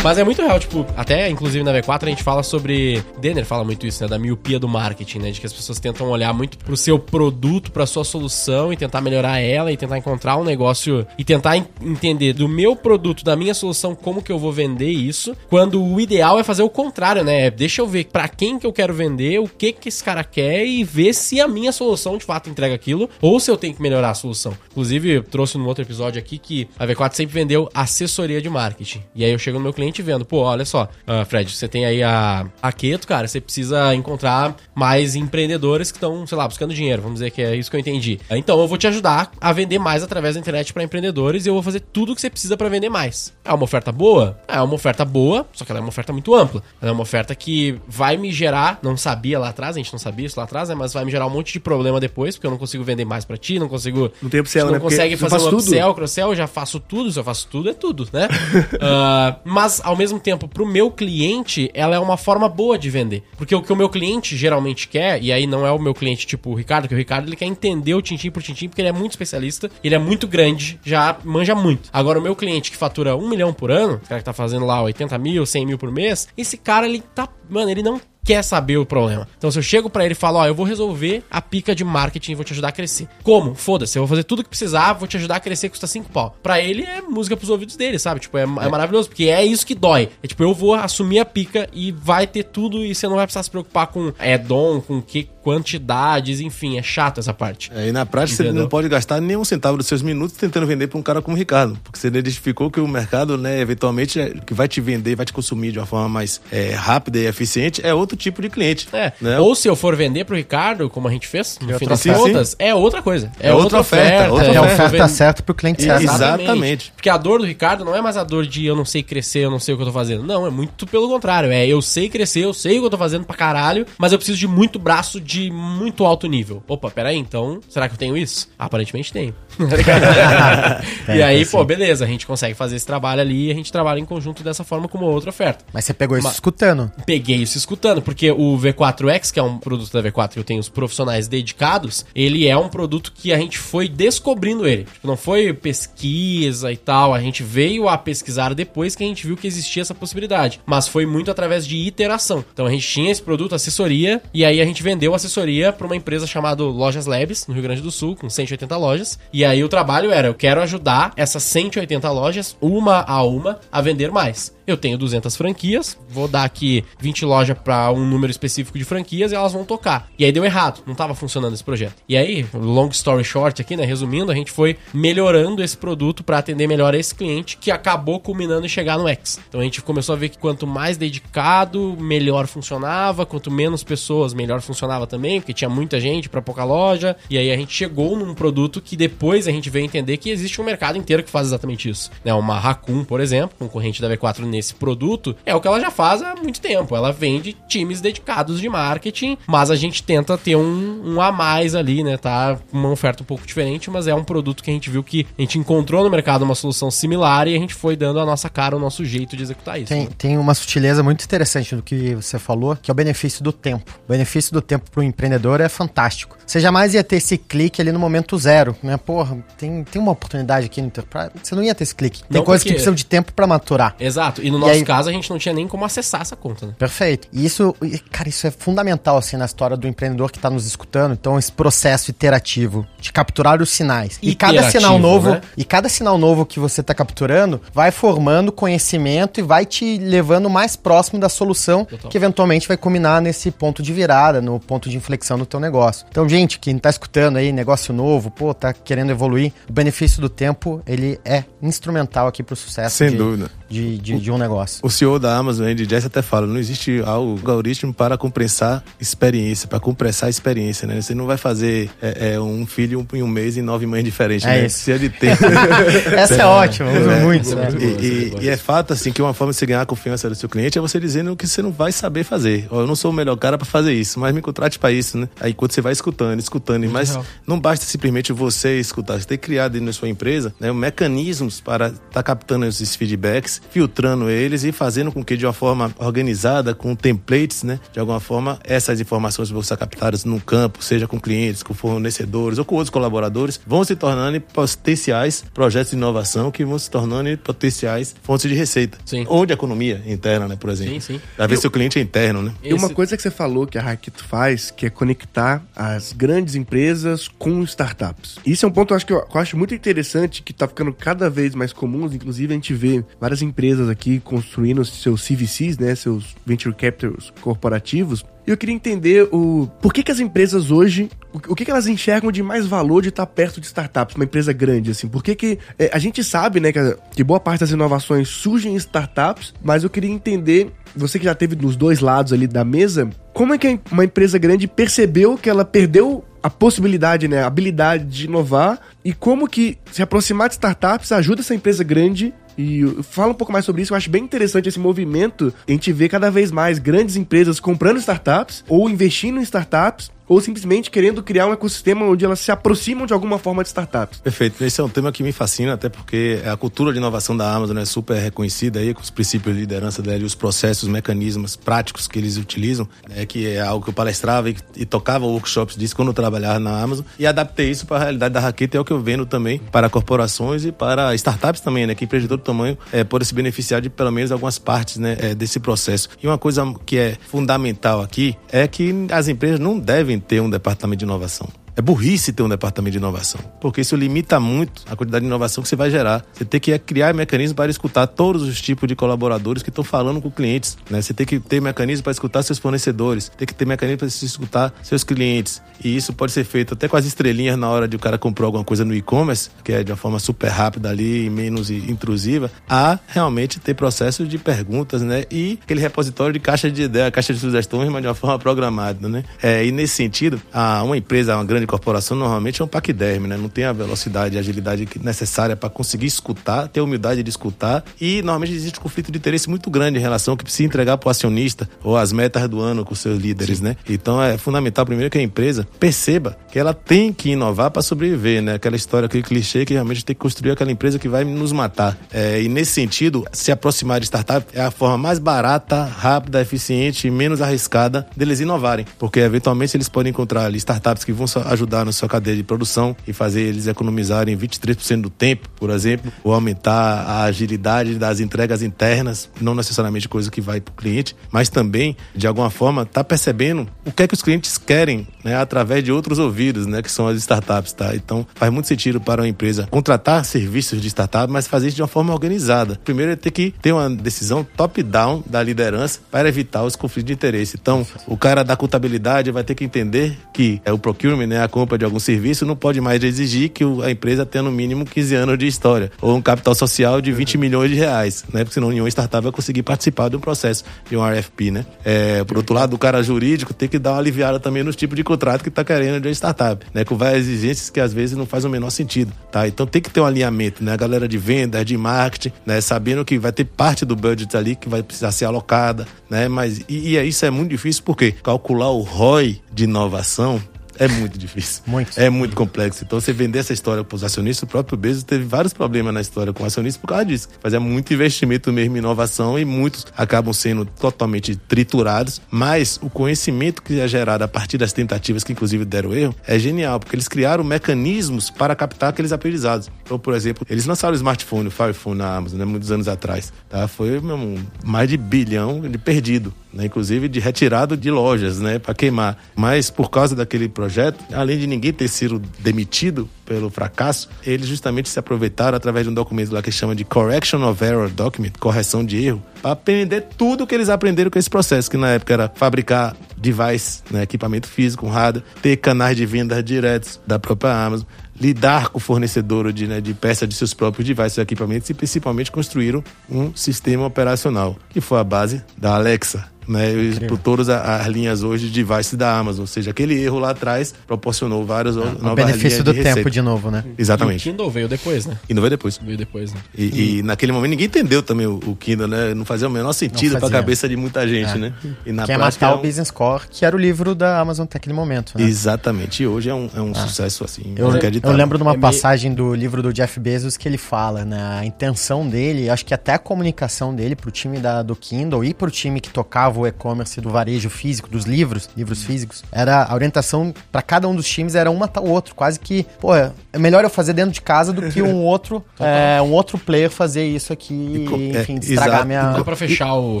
Mas é muito real, tipo, até inclusive na V4 a gente fala sobre. Denner fala muito isso, né? Da miopia do marketing, né? De que as pessoas tentam olhar muito pro seu produto, pra sua solução e tentar melhorar ela e tentar encontrar um negócio e tentar en- entender do meu produto, da minha solução, como que eu vou vender isso. Quando o ideal é fazer o contrário, né? Deixa eu ver pra quem que eu quero vender, o que que esse cara quer e ver se a minha solução de fato entrega aquilo ou se eu tenho que melhorar a solução. Inclusive, trouxe num outro episódio aqui que a V4 sempre vendeu assessoria de marketing. E aí eu chego no meu cliente cliente vendo, pô, olha só, uh, Fred, você tem aí a, a Keto, cara, você precisa encontrar mais empreendedores que estão, sei lá, buscando dinheiro, vamos dizer que é isso que eu entendi. Então eu vou te ajudar a vender mais através da internet para empreendedores e eu vou fazer tudo o que você precisa para vender mais. É uma oferta boa? É uma oferta boa, só que ela é uma oferta muito ampla. Ela é uma oferta que vai me gerar, não sabia lá atrás, a gente não sabia isso lá atrás, né, mas vai me gerar um monte de problema depois, porque eu não consigo vender mais para ti, não consigo... Não tem upsell, não né? consegue Porque fazer um upsell, cross-sell, já faço tudo, se eu faço tudo, é tudo, né? Ah, mas, ao mesmo tempo, pro meu cliente, ela é uma forma boa de vender. Porque o que o meu cliente geralmente quer, e aí não é o meu cliente tipo o Ricardo, que o Ricardo ele quer entender o tintim por tintim, porque ele é muito especialista, ele é muito grande, já manja muito. Agora, o meu cliente que fatura um milhão por ano, o cara que tá fazendo lá 80 mil, 100 mil por mês, esse cara, ele tá, mano, ele não quer saber o problema. Então, se eu chego pra ele e falo, ó, eu vou resolver a pica de marketing e vou te ajudar a crescer. Como? Foda-se, eu vou fazer tudo que precisar, vou te ajudar a crescer, custa 5 pau. Pra ele é música pros ouvidos dele, sabe? Tipo, é, é maravilhoso, porque é isso que dói. É tipo, eu vou assumir a pica e vai ter tudo e você não vai precisar se preocupar com é dom, com que quantidades, enfim, é chato essa parte. É, e na prática você Entendeu? não pode gastar nem um centavo dos seus minutos tentando vender para um cara como o Ricardo. Porque você identificou que o mercado, né, eventualmente, é, que vai te vender, vai te consumir de uma forma mais é, rápida e eficiente, é outro tipo de cliente. É. Né? Ou se eu for vender pro Ricardo, como a gente fez, no fim outra das oferta. contas, é outra coisa. É, É outra, outra oferta. oferta, outra É a eu oferta vendo- certa pro cliente certo. Exatamente. Porque a dor do Ricardo não é mais a dor de eu não sei crescer, eu não sei o que eu tô fazendo. Não, é muito pelo contrário. É eu sei crescer, eu sei o que eu tô fazendo pra caralho, mas eu preciso de muito braço de muito alto nível. Opa, peraí, então, será que eu tenho isso? Aparentemente tenho. e aí, pô, beleza, a gente consegue fazer esse trabalho ali e a gente trabalha em conjunto dessa forma como outra oferta. Mas você pegou isso Ma- escutando. Peguei isso escutando, porque o V4X, que é um produto da V4 que eu tenho os profissionais dedicados, ele é um produto que a gente foi descobrindo ele. Tipo, não foi pesquisa e tal, a gente veio a pesquisar depois que a gente viu que existia essa possibilidade. Mas foi muito através de iteração. Então a gente tinha esse produto, assessoria, e aí a gente vendeu a assessoria para uma empresa chamada Lojas Labs, no Rio Grande do Sul, com 180 lojas. E aí o trabalho era, eu quero ajudar essas 180 lojas, uma a uma, a vender mais. Eu tenho 200 franquias, vou dar aqui 20 lojas para um número específico de franquias e elas vão tocar. E aí deu errado, não tava funcionando esse projeto. E aí, long story short aqui, né, resumindo, a gente foi melhorando esse produto para atender melhor esse cliente, que acabou culminando em chegar no X. Então a gente começou a ver que quanto mais dedicado, melhor funcionava, quanto menos pessoas, melhor funcionava também, porque tinha muita gente para pouca loja. E aí a gente chegou num produto que depois a gente veio entender que existe um mercado inteiro que faz exatamente isso. Né, uma Raccoon, por exemplo, concorrente da V4 nesse produto, é o que ela já faz há muito tempo. Ela vende times dedicados de marketing, mas a gente tenta ter um, um a mais ali, né? Tá uma oferta um pouco diferente, mas é um produto que a gente viu que a gente encontrou no mercado uma solução similar e a gente foi dando a nossa cara, o nosso jeito de executar isso. Tem, né? tem uma sutileza muito interessante do que você falou, que é o benefício do tempo. O benefício do tempo para o empreendedor é fantástico. Você jamais ia ter esse clique ali no momento zero, né? Porra, tem, tem uma oportunidade aqui no pra- Você não ia ter esse clique. Tem Não, coisas que porque- precisam de tempo para maturar. Exato. E no E nosso aí- caso, a gente não tinha nem como acessar essa conta, né? Perfeito. E isso, e, cara, isso é fundamental, assim, na história do empreendedor que está nos escutando. Então, esse processo iterativo de capturar os sinais. E cada sinal novo, né? e cada sinal novo que você está capturando vai formando conhecimento e vai te levando mais próximo da solução Total. que eventualmente vai culminar nesse ponto de virada, no ponto de inflexão do teu negócio. Então, gente, quem tá escutando aí, negócio novo, pô, tá querendo evoluir, o benefício do tempo, ele é instrumental aqui pro sucesso Sem de, dúvida. de, de, de um negócio. O CEO da Amazon, Andy Jassy, até fala, não existe algoritmo para compressar experiência, para compressar experiência, né? Você não vai fazer é, é, um filho em um mês em nove mães diferentes, É né? isso. Precisa de tempo. Essa é, ótima, uso É, muito. é né? muito E, é e- e é fato, assim, que uma forma de você ganhar a confiança do seu cliente é você dizendo que você não vai saber fazer. Ó, eu não sou o melhor cara para fazer isso, mas me contrate para isso, né? Aí quando você vai escutando, escutando, mas real. não basta simplesmente você escutar. Você tem que criar dentro da sua empresa né, mecanismos para estar captando esses feedbacks, filtrando eles e fazendo com que de uma forma organizada, com templates, né? De alguma forma, essas informações vão ser captadas no campo, seja com clientes, com fornecedores ou com outros colaboradores, vão se tornando potenciais projetos de inovação que vão se tornando potenciais fontes de receita. Sim. Ou de economia interna, né, por exemplo. Sim, sim. Às vezes seu cliente é interno, né? E uma coisa que você falou que a Raquito faz, que é conectar as grandes empresas com startups. Isso é um ponto eu acho que eu, que eu acho muito interessante, que tá ficando cada vez mais comum. Inclusive, a gente vê várias empresas aqui construindo seus CVCs, né? Seus Venture Capitals corporativos. E eu queria entender o por que, que as empresas hoje, o, que, que elas enxergam de mais valor de estar perto de startups, uma empresa grande, assim. Por que, que é, a gente sabe, né, que, que boa parte das inovações surgem em startups, mas eu queria entender você que já teve nos dois lados ali da mesa, como é que uma empresa grande percebeu que ela perdeu a possibilidade, né, a habilidade de inovar e como que se aproximar de startups ajuda essa empresa grande e fala um pouco mais sobre isso, eu acho bem interessante esse movimento. A gente vê cada vez mais grandes empresas comprando startups ou investindo em startups ou simplesmente querendo criar um ecossistema onde elas se aproximam de alguma forma de startups. Perfeito. Esse é um tema que me fascina, até porque a cultura de inovação da Amazon é super reconhecida aí, com os princípios de liderança dela e os processos, os mecanismos práticos que eles utilizam, né, que é algo que eu palestrava e, e tocava workshops disso quando eu trabalhava na Amazon, e adaptei isso para a realidade da Raqueta, é o que eu vendo também para corporações e para startups também, né, que empreendedor de tamanho é, pode se beneficiar de pelo menos algumas partes né, é, desse processo. E uma coisa que é fundamental aqui é que as empresas não devem ter um departamento de inovação. É burrice ter um departamento de inovação, porque isso limita muito a quantidade de inovação que você vai gerar. Você tem que criar mecanismos para escutar todos os tipos de colaboradores que estão falando com clientes. Né? Você tem que ter mecanismos para escutar seus fornecedores, tem que ter mecanismos para escutar seus clientes. E isso pode ser feito até com as estrelinhas na hora de o cara comprar alguma coisa no e-commerce, que é de uma forma super rápida ali e menos intrusiva, a realmente ter processos de perguntas, né? E aquele repositório de caixa de ideia, caixa de sugestões, mas de uma forma programada, né? É, e nesse sentido, uma empresa, uma grande corporação normalmente é um paquiderme, né? Não tem a velocidade e agilidade necessária para conseguir escutar, ter a humildade de escutar e normalmente existe um conflito de interesse muito grande em relação ao que precisa entregar para o acionista ou as metas do ano com seus líderes, Sim. né? Então é fundamental primeiro que a empresa perceba que ela tem que inovar para sobreviver, né? Aquela história, aquele clichê que realmente tem que construir aquela empresa que vai nos matar. É, e nesse sentido, se aproximar de startup é a forma mais barata, rápida, eficiente e menos arriscada deles inovarem, porque eventualmente eles podem encontrar ali startups que vão ajudar na sua cadeia de produção e fazer eles economizarem 23% do tempo, por exemplo, ou aumentar a agilidade das entregas internas, não necessariamente coisa que vai para o cliente, mas também, de alguma forma, tá percebendo o que é que os clientes querem, né, através de outros ouvidos, né, que são as startups, tá? Então, faz muito sentido para uma empresa contratar serviços de startup, mas fazer isso de uma forma organizada. Primeiro é ter que ter uma decisão top-down da liderança para evitar os conflitos de interesse. Então, o cara da contabilidade vai ter que entender que é o procurement, né, compra de algum serviço, não pode mais exigir que a empresa tenha no mínimo 15 anos de história ou um capital social de 20 milhões de reais, né? Porque senão nenhuma startup vai conseguir participar de um processo de um RFP, né? É, por outro lado, o cara jurídico tem que dar uma aliviada também nos tipos de contrato que está querendo de uma startup, né? Com várias exigências que às vezes não faz o menor sentido, tá? Então tem que ter um alinhamento, né? A galera de vendas, de marketing, né? Sabendo que vai ter parte do budget ali que vai precisar ser alocada, né? Mas e, e isso é muito difícil porque calcular o ROI de inovação é muito difícil. Muito. É muito complexo. Então, você vender essa história para os acionistas, o próprio Bezos teve vários problemas na história com acionistas por causa disso. Fazia muito investimento mesmo em inovação e muitos acabam sendo totalmente triturados. Mas o conhecimento que é gerado a partir das tentativas, que inclusive deram erro, é genial, porque eles criaram mecanismos para captar aqueles aprendizados. Então, por exemplo, eles lançaram o smartphone, o Fire Phone na Amazon, né, muitos anos atrás. Tá? Foi mesmo, mais de bilhão de perdido né? inclusive de retirado de lojas, né, para queimar. Mas por causa daquele projeto, além de ninguém ter sido demitido pelo fracasso, eles justamente se aproveitaram através de um documento lá que chama de Correction of Error Document, correção de erro, para aprender tudo o que eles aprenderam com esse processo, que na época era fabricar device, né, equipamento físico, um rádio, ter canais de venda diretos da própria Amazon, lidar com o fornecedor de, né, de peça de seus próprios devices e equipamentos e principalmente construíram um sistema operacional, que foi a base da Alexa né? Por todas as linhas hoje de device da Amazon. Ou seja, aquele erro lá atrás proporcionou várias ah, novas O benefício do de tempo receita. de novo, né? Exatamente. E o Kindle veio depois, né? Kindle veio depois. Veio depois, né? E, e, e naquele momento ninguém entendeu também o, o, Kindle, né? Não fazia o menor sentido para a cabeça de muita gente, é. né? E na Quem é matar é um... o Business Core, que era o livro da Amazon naquele momento, né? Exatamente. E hoje é um, é um ah. sucesso, assim, eu, eu lembro de uma é passagem do livro do Jeff Bezos que ele fala, né? A intenção dele, acho que até a comunicação dele pro time da, do Kindle e pro time que tocava o e-commerce do varejo físico, dos livros, livros físicos, era a orientação para cada um dos times era uma tal outro. Quase que, pô, é melhor eu fazer dentro de casa do que um outro, é, um outro player fazer isso aqui e, enfim, é, estragar minha. Dá pra fechar, o,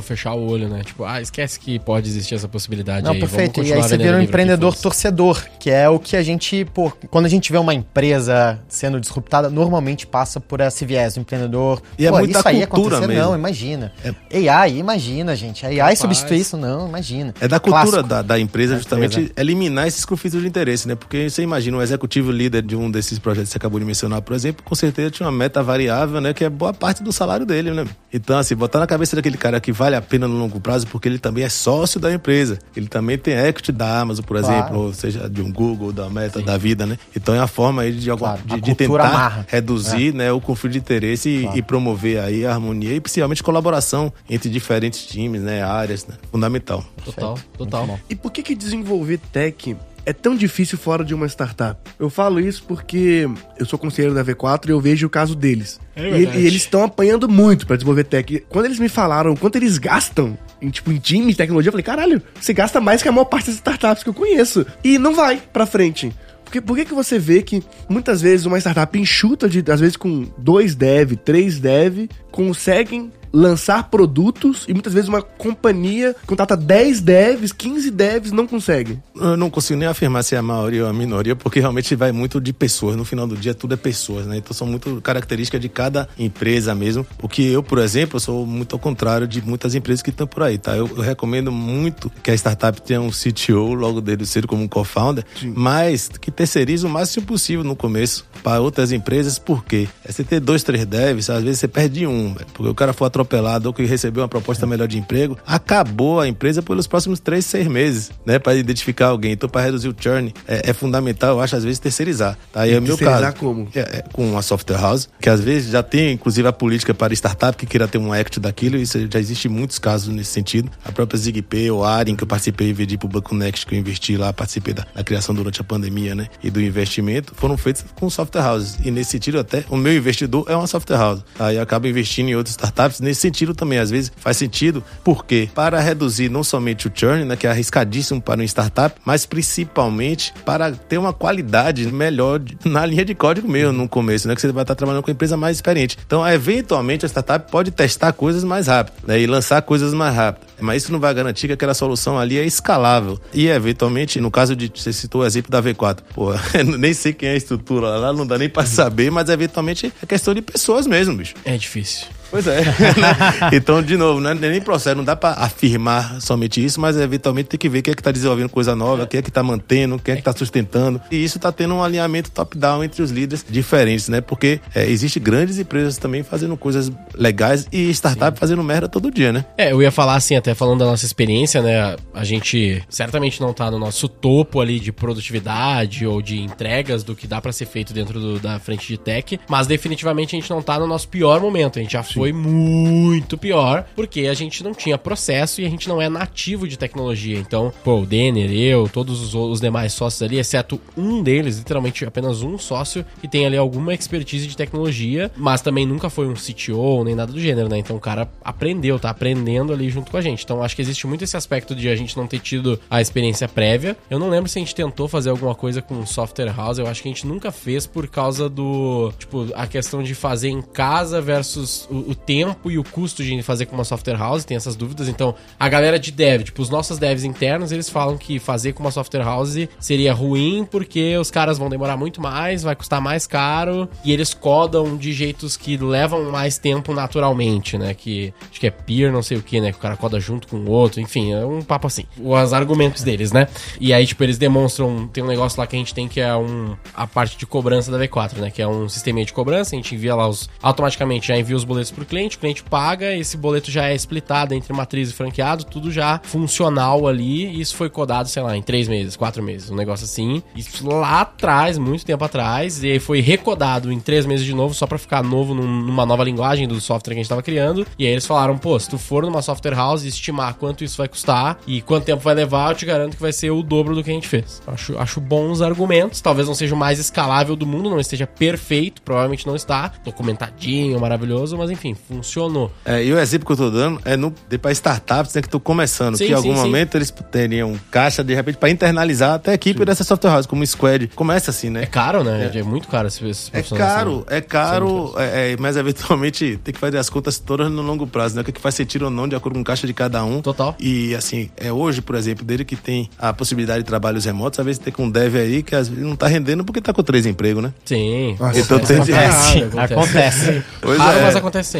fechar o olho, né? Tipo, ah, esquece que pode existir essa possibilidade. Não, aí. perfeito. E aí você vira um empreendedor torcedor, que é o que a gente, pô, quando a gente vê uma empresa sendo disruptada, normalmente passa por esse viés, o empreendedor. E é pô, é muita isso aí acontecer, mesmo. não, imagina. É... AI, imagina, gente. A AI Capaz. Visto isso? Não, imagina. É da cultura da, da, empresa justamente empresa. eliminar esses conflitos de interesse, né? Porque você imagina um executivo líder de um desses projetos que você acabou de mencionar, por exemplo, com certeza tinha uma meta variável, né? Que é boa parte do salário dele, né? Então, assim, botar na cabeça daquele cara que vale a pena no longo prazo, porque ele também é sócio da empresa. Ele também tem equity da Amazon, por exemplo, claro. ou seja, de um Google, da Meta, Sim. da vida, né? Então é a forma aí de, claro, de, de tentar amarra. reduzir é. né, o conflito de interesse claro. e, e, promover aí a harmonia e principalmente colaboração entre diferentes times, né? Áreas, né? Fundamental. Total, total. E por que que desenvolver tech é tão difícil fora de uma startup? Eu falo isso porque eu sou conselheiro da V4 e eu vejo o caso deles. É e, e, eles estão apanhando muito para desenvolver tech. Quando eles me falaram quanto eles gastam em, tipo, em time de tecnologia, eu falei, caralho, você gasta mais que a maior parte das startups que eu conheço. E não vai pra frente. Porque por que, que você vê que muitas vezes uma startup enxuta, de, às vezes com dois dev, três dev, conseguem lançar produtos e muitas vezes uma companhia contrata 10 devs, 15 devs, não consegue. Eu não consigo nem afirmar se é a maioria ou a minoria, porque realmente vai muito de pessoas. No final do dia, tudo é pessoas, né? Então são muito características de cada empresa mesmo. O que eu, por exemplo, sou muito ao contrário de muitas empresas que estão por aí, tá? Eu, eu, recomendo muito que a startup tenha um CTO logo desde cedo como um co-founder, mas que terceirize o máximo possível no começo para outras empresas, porque é você ter dois, três devs, às vezes você perde um, porque o cara for atropelado ou que recebeu uma proposta melhor de emprego, acabou a empresa pelos próximos três, seis meses, né? Para identificar alguém. Então, para reduzir o churn, é, é, fundamental, eu acho, às vezes, terceirizar. Tá? E é o meu caso. como? É, é, com uma software house, que às vezes já tem, inclusive, a política para startup que queira ter um equity daquilo, e isso já existe muitos casos nesse sentido. A própria ZigPay ou Arin, que eu participei, vendi pro Banco Next, que eu investi lá, participei da, da criação durante a pandemia, né? E do investimento, foram feitos com software houses. E nesse sentido, até, o meu investidor é uma software house. Aí eu acabo investindo em outras startups nesse sentido também, às vezes faz sentido, porque para reduzir não somente o churn, né, que é arriscadíssimo para uma startup, mas principalmente para ter uma qualidade melhor na linha de código mesmo no começo, né, que você vai estar trabalhando com uma empresa mais experiente. Então, eventualmente a startup pode testar coisas mais rápido, né, e lançar coisas mais rápido. Mas isso não vai garantir que aquela solução ali é escalável. E eventualmente, no caso de você citou o exemplo da V4, pô, nem sei quem é a estrutura lá, não dá nem para saber, mas eventualmente é questão de pessoas mesmo, bicho. É difícil. Pois é. então, de novo, não é nem processo, não dá para afirmar somente isso, mas eventualmente tem que ver quem é que tá desenvolvendo coisa nova, quem é que tá mantendo, quem é que tá sustentando. E isso tá tendo um alinhamento top-down entre os líderes diferentes, né? Porque é, existe grandes empresas também fazendo coisas legais e startup Sim. fazendo merda todo dia, né? É, eu ia falar assim, até falando da nossa experiência, né? A gente certamente não tá no nosso topo ali de produtividade ou de entregas do que dá para ser feito dentro do, da frente de tech, mas definitivamente a gente não tá no nosso pior momento. A gente já foi muito pior, porque a gente não tinha processo e a gente não é nativo de tecnologia. Então, pô, o Denner, eu, todos os, os demais sócios ali, exceto um deles, literalmente apenas um sócio, que tem ali alguma expertise de tecnologia, mas também nunca foi um CTO nem nada do gênero, né? Então o cara aprendeu, tá aprendendo ali junto com a gente. Então acho que existe muito esse aspecto de a gente não ter tido a experiência prévia. Eu não lembro se a gente tentou fazer alguma coisa com software house, eu acho que a gente nunca fez por causa do, tipo, a questão de fazer em casa versus o tempo e o custo de fazer com uma software house, tem essas dúvidas. Então, a galera de dev, tipo, os nossos devs internos, eles falam que fazer com uma software house seria ruim porque os caras vão demorar muito mais, vai custar mais caro e eles codam de jeitos que levam mais tempo naturalmente, né? Que acho que é peer, não sei o que, né? Que o cara coda junto com o outro, enfim, é um papo assim. Os argumentos deles, né? E aí, tipo, eles demonstram, tem um negócio lá que a gente tem que é um a parte de cobrança da V4, né? Que é um sistema de cobrança, a gente envia lá os automaticamente já envia os boletos pro cliente, o cliente paga, esse boleto já é splitado entre matriz e franqueado, tudo já funcional ali, e isso foi codado, sei lá, em três meses, quatro meses, um negócio assim. Isso lá atrás, muito tempo atrás, e foi recodado em três meses de novo, só para ficar novo num, numa nova linguagem do software que a gente tava criando. E aí eles falaram, pô, se tu for numa software house e estimar quanto isso vai custar e quanto tempo vai levar, eu te garanto que vai ser o dobro do que a gente fez. Acho, acho bons argumentos, talvez não seja o mais escalável do mundo, não esteja perfeito, provavelmente não está, documentadinho, maravilhoso, mas enfim, funcionou. É, e o exemplo que eu tô dando é no, para startups né, que estão começando, sim, que em algum sim, momento sim. eles teriam caixa, de repente, para internalizar até a equipe dessa software house, como o Squad. Começa assim, né? É caro, né? É, é muito caro esse, esse É caro, assim. é caro, é, é, mas eventualmente tem que fazer as contas todas no longo prazo, né? O que, que faz sentido ou não, de acordo com caixa de cada um. Total. E assim, é hoje, por exemplo, dele que tem a possibilidade de trabalhos remotos, às vezes tem com um dev aí que às vezes não tá rendendo porque tá com três empregos, né? Sim. Nossa, então tem acontece. acontece. acontece. Pois Raro, é. mas acontece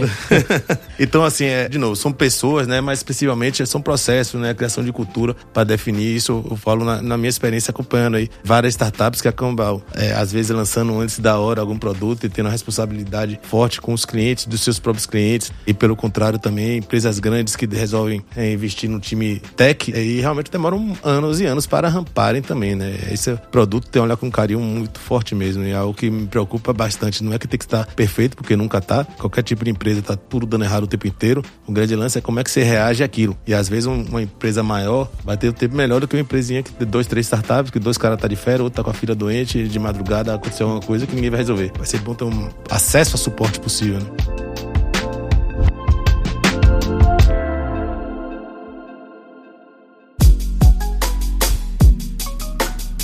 então, assim, é, de novo, são pessoas, né? Mas principalmente são processos, né? Criação de cultura para definir isso. Eu falo na, na, minha experiência acompanhando aí várias startups que acabam, é, às vezes, lançando antes da hora algum produto e tendo uma responsabilidade forte com os clientes, dos seus próprios clientes. E pelo contrário, também empresas grandes que resolvem é, investir no time tech e realmente demoram anos e anos para ramparem também, né? Esse produto tem olhar com carinho muito forte mesmo. E é algo que me preocupa bastante. Não é que tem que estar perfeito, porque nunca tá. Qualquer tipo de empresa tá tudo dando errado o tempo inteiro. O grande lance é como é que você reage àquilo. E às vezes uma empresa maior vai ter o tempo melhor do que uma empresinha que tem dois, três startups, que dois caras tá de férias, outro tá com a filha doente, de madrugada aconteceu alguma coisa que ninguém vai resolver. Vai ser bom ter um acesso a suporte possível, né?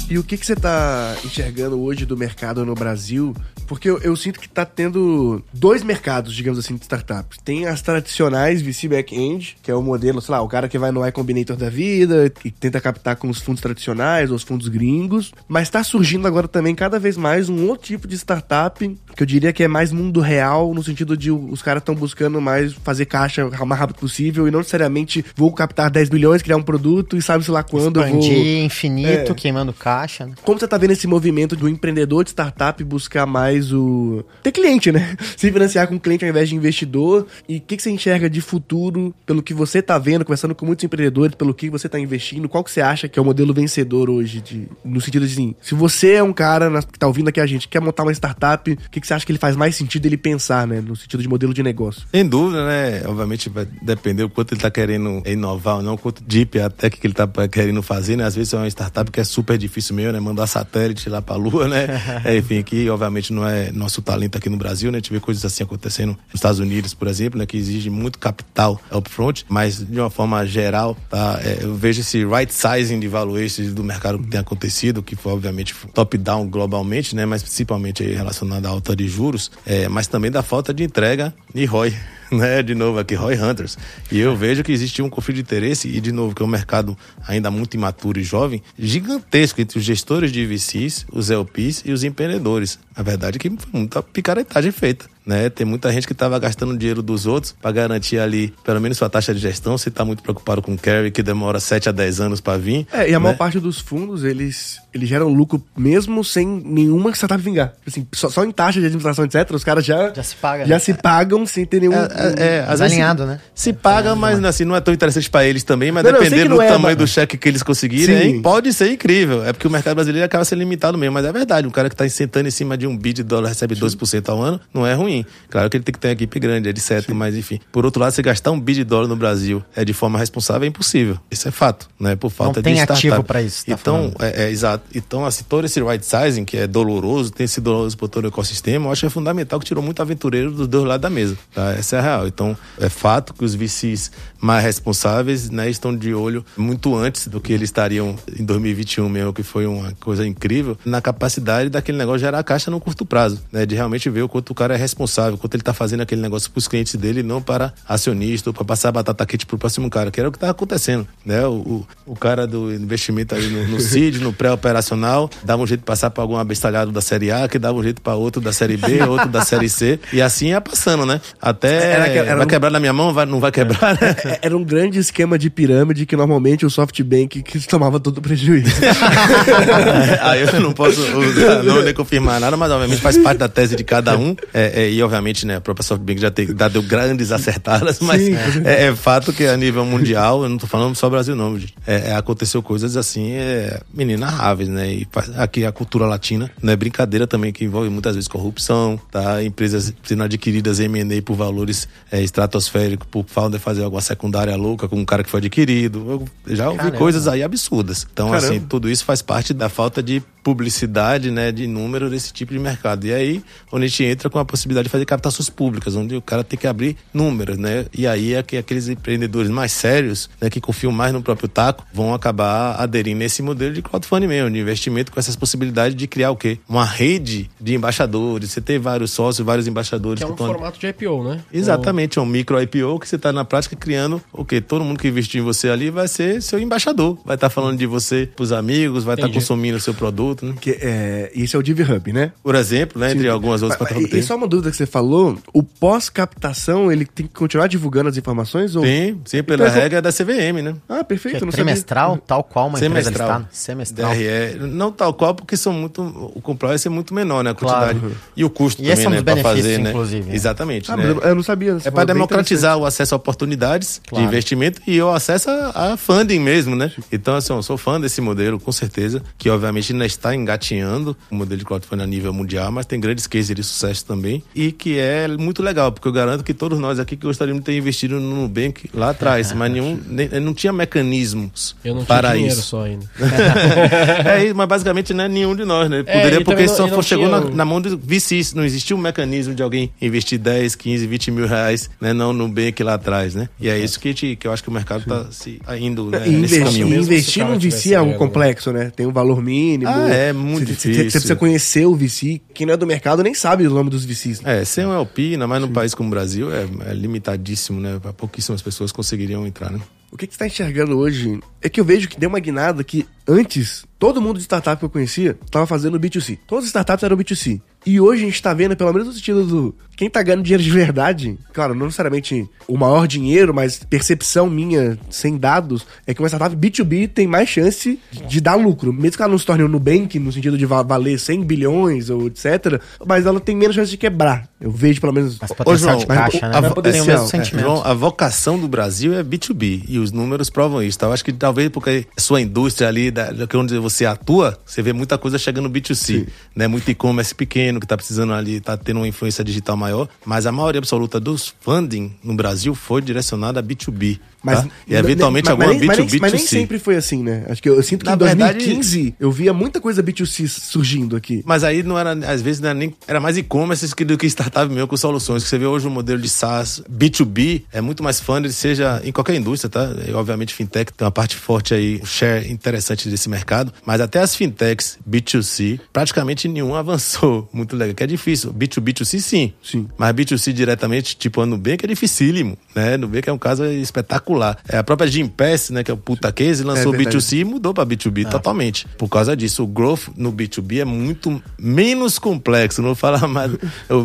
E o que, que você está enxergando hoje do mercado no Brasil? Porque eu, eu, sinto que está tendo dois mercados, digamos assim, de startups. Tem as tradicionais VC Backend, que é o modelo, sei lá, o cara que vai no Y Combinator da vida e tenta captar com os fundos tradicionais ou os fundos gringos. Mas está surgindo agora também cada vez mais um outro tipo de startup que eu diria que é mais mundo real, no sentido de os caras estão buscando mais fazer caixa o mais rápido possível e não necessariamente vou captar 10 milhões, criar um produto e sabe-se lá quando Expandir eu vou... infinito, é. queimando caixa. Né? Como você tá vendo esse movimento do empreendedor de startup buscar mais o... ter cliente, né? Se financiar com cliente ao invés de investidor e o que, que você enxerga de futuro pelo que você tá vendo, conversando com muitos empreendedores, pelo que você tá investindo, qual que você acha que é o modelo vencedor hoje, de, no sentido de assim, se você é um cara que tá ouvindo aqui a gente, quer montar uma startup, o que, que você acha que ele faz mais sentido ele pensar, né? No sentido de modelo de negócio. Sem dúvida, né? Obviamente vai depender o quanto ele tá querendo inovar ou não, quanto deep até que ele tá querendo fazer, né? Às vezes é uma startup que é super difícil mesmo, né? Mandar satélite lá pra lua, né? é, enfim, aqui obviamente não é nosso talento aqui no Brasil, né? A gente vê coisas assim acontecendo nos Estados Unidos, por exemplo, né? Que exige muito capital upfront, mas de uma forma geral, tá? É, eu vejo esse right sizing de valuations do mercado que tem acontecido, que foi obviamente top-down globalmente, né? Mas principalmente relacionado à alta de juros é, mas também da falta de entrega de ROI. Né, de novo aqui, Roy Hunters. E eu vejo que existe um conflito de interesse, e de novo, que é um mercado ainda muito imaturo e jovem, gigantesco entre os gestores de VCs, os LPs e os empreendedores. A verdade é que foi muita picaretagem feita né? Tem muita gente que estava gastando dinheiro dos outros para garantir ali, pelo menos sua taxa de gestão. Você está muito preocupado com o carry, que demora 7 a 10 anos para vir. É, e a né? maior parte dos fundos, eles, eles geram lucro mesmo sem nenhuma startup vingar. Assim, só, só em taxa de administração, etc., os caras já, já se pagam. Já se pagam sem ter nenhum. É, é, é alinhado, se, né? Se paga, mas assim, não é tão interessante para eles também, mas não, dependendo do é, tamanho do cheque que eles conseguirem, hein, pode ser incrível. É porque o mercado brasileiro acaba sendo limitado mesmo, mas é verdade. Um cara que está sentando em cima de um bid de dólar recebe Sim. 12% ao ano, não é ruim. Claro que ele tem que ter uma equipe grande, etc. Sim. Mas enfim. Por outro lado, você gastar um bi de dólar no Brasil é de forma responsável é impossível. Isso é fato, né? Por falta Não tem de startup. ativo para isso. Tá então, é, é, exato. Então, assim, todo esse right sizing, que é doloroso, tem sido doloroso para todo o ecossistema, eu acho que é fundamental que tirou muito aventureiro dos dois lados da mesa. Tá? Essa é a real. Então, é fato que os VCs mais responsáveis né, estão de olho muito antes do que eles estariam em 2021 mesmo, que foi uma coisa incrível, na capacidade daquele negócio gerar caixa no curto prazo, né? De realmente ver o quanto o cara é responsável, quanto ele está fazendo aquele negócio para os clientes dele, não para acionista ou para passar a batata quente para o próximo cara, que era o que estava acontecendo. Né? O, o, o, cara do investimento aí no, no CID, no pré-operacional, dava um jeito de passar para algum abestalhado da Série A, que dava um jeito para outro da Série B, outro da Série C, e assim ia passando, né? Até era, era vai um... quebrar na minha mão, vai, não vai quebrar, né? Era um grande esquema de pirâmide que normalmente o SoftBank que tomava todo o prejuízo. aí eu não posso usar, não nem confirmar nada, mas obviamente faz parte da tese de cada um, é, é, e obviamente, né, a própria SoftBank já tem dado grandes acertadas, mas é, é, fato que a nível mundial, eu não tô falando só Brasil não, é, é, aconteceu coisas assim, é, inenarráveis, né? E aqui a cultura latina não é brincadeira também, que envolve muitas vezes corrupção, tá? Empresas sendo adquiridas M&A por valores é, estratosféricos, por founder fazer alguma secundária louca com um cara que foi adquirido. Eu já ouvi Caramba. coisas aí absurdas. Então, assim, Caramba. assim, tudo isso faz parte da falta de publicidade, né, de número desse tipo de mercado. E aí, onde a gente entra com a possibilidade de fazer captações públicas, onde o cara tem que abrir números, né? E aí é que aqueles empreendedores mais sérios, né, que confiam mais no próprio taco, vão acabar aderindo nesse modelo de crowdfunding mesmo, de investimento com essas possibilidades de criar o quê? Uma rede de embaixadores. Você tem vários sócios, vários embaixadores. Que é um que formato de IPO, né? Exatamente, é um micro IPO que você está na prática criando o quê? Todo mundo que investiu em você ali vai ser seu embaixador. Vai estar tá falando de você pros amigos, vai estar tá consumindo o seu produto né? Que, é, isso é o Div Hub, né? Por exemplo, né? Entre algumas outras plataformas. E só uma dúvida que você falou, o pós-captação, ele tem que continuar divulgando as informações? Ou... Tem, sim, pela Então, regra da CVM, né? Ah, perfeito, Que é trimestral, sabia. tal qual uma empresa Semestral. listada. Semestral. DRE, não tal qual, porque são muito. O compliance é muito menor, né? A quantidade. Claro. E o custo E também, é né? benefícios, fazer, né? inclusive, né? Exatamente. Ah, né? eu- não sabia. É para democratizar o acesso a oportunidades Claro. de investimento e o acesso a, a funding mesmo, né? Então, assim, eu sou fã desse modelo, com certeza, que obviamente ainda está engatinhando o modelo de crowdfunding a nível mundial, mas tem grandes cases de sucesso também e que é muito legal, porque eu garanto que todos nós aqui que gostaríamos de ter investido no Nubank lá atrás, mas nenhum, nem- não tinha mecanismos Eu não tinha para dinheiro isso. só ainda. é, isso, mas basicamente não é nenhum de nós, né? É, Poderia, e porque só não- e for- chegou tinha na, na mão de VCs, não existia um mecanismo de alguém investir 10, 15, 20 mil reais, né? Não no Nubank lá atrás, né? E é isso que, te- que eu acho que o mercado está se indo né, E nesse investir, caminho. Investir o cara num tivesse VC é algo né? complexo, né? Tem um valor mínimo. Ah, é muito você- difícil. Você precisa conhecer o VC. Quem não é do mercado nem sabe o nome dos VCs. É, ser um LP, ainda mais num país como o Brasil, é, é limitadíssimo, né? Pouquíssimas pessoas conseguiriam entrar, né? O que, que você está enxergando hoje é que eu vejo que deu uma guinada que antes todo mundo de startup que eu conhecia estava fazendo B2C. Todas as startups eram B2C. E hoje a gente está vendo, pelo menos no sentido do quem tá ganhando dinheiro de verdade, claro, não necessariamente o maior dinheiro, mas percepção minha, sem dados, é que uma startup B2B tem mais chance de dar lucro. Mesmo que ela não se torne um Nubank, no sentido de va- valer 100 bilhões ou etc., mas ela tem menos chance de quebrar. Eu vejo, pelo menos... Mas Ô, potencial João, de caixa, né? a o mesmo sentimento. João, a vocação do Brasil é B2B e os números provam isso. Tá? Eu acho que talvez porque a sua indústria ali, da, onde você atua, você vê muita coisa chegando no B2C. Né? Muito e-commerce pequeno que está precisando ali, está tendo uma influência digital maior, mas a maioria absoluta dos funding no Brasil foi direcionada a B2B. Mas, tá? E eventualmente mas, alguma mas, nem- mas, B2B2C. nem, mas nem sempre foi assim, né? Acho que eu, eu sinto que Na em verdade- 2015 eu via muita coisa B2C surgindo aqui. Mas aí não era, às vezes não era nem era mais e-commerce do que startup mesmo com soluções. Que você vê hoje o modelo de SaaS B2B é muito mais funded, seja em qualquer indústria, tá? E, obviamente fintech tem uma parte forte aí, um share interessante desse mercado, mas até as fintechs B2C, praticamente nenhum avançou muito legal, que é difícil. B2B2C sim. Sim. Mas B2C diretamente, tipo a Nubank, é dificílimo, né? Nubank é um caso espetacular. É, a própria Gimpass, né, que é o puta case, lançou É verdade. B2C e mudou para B2B totalmente. Por causa disso, o growth no B2B é muito menos complexo, não vou falar mais.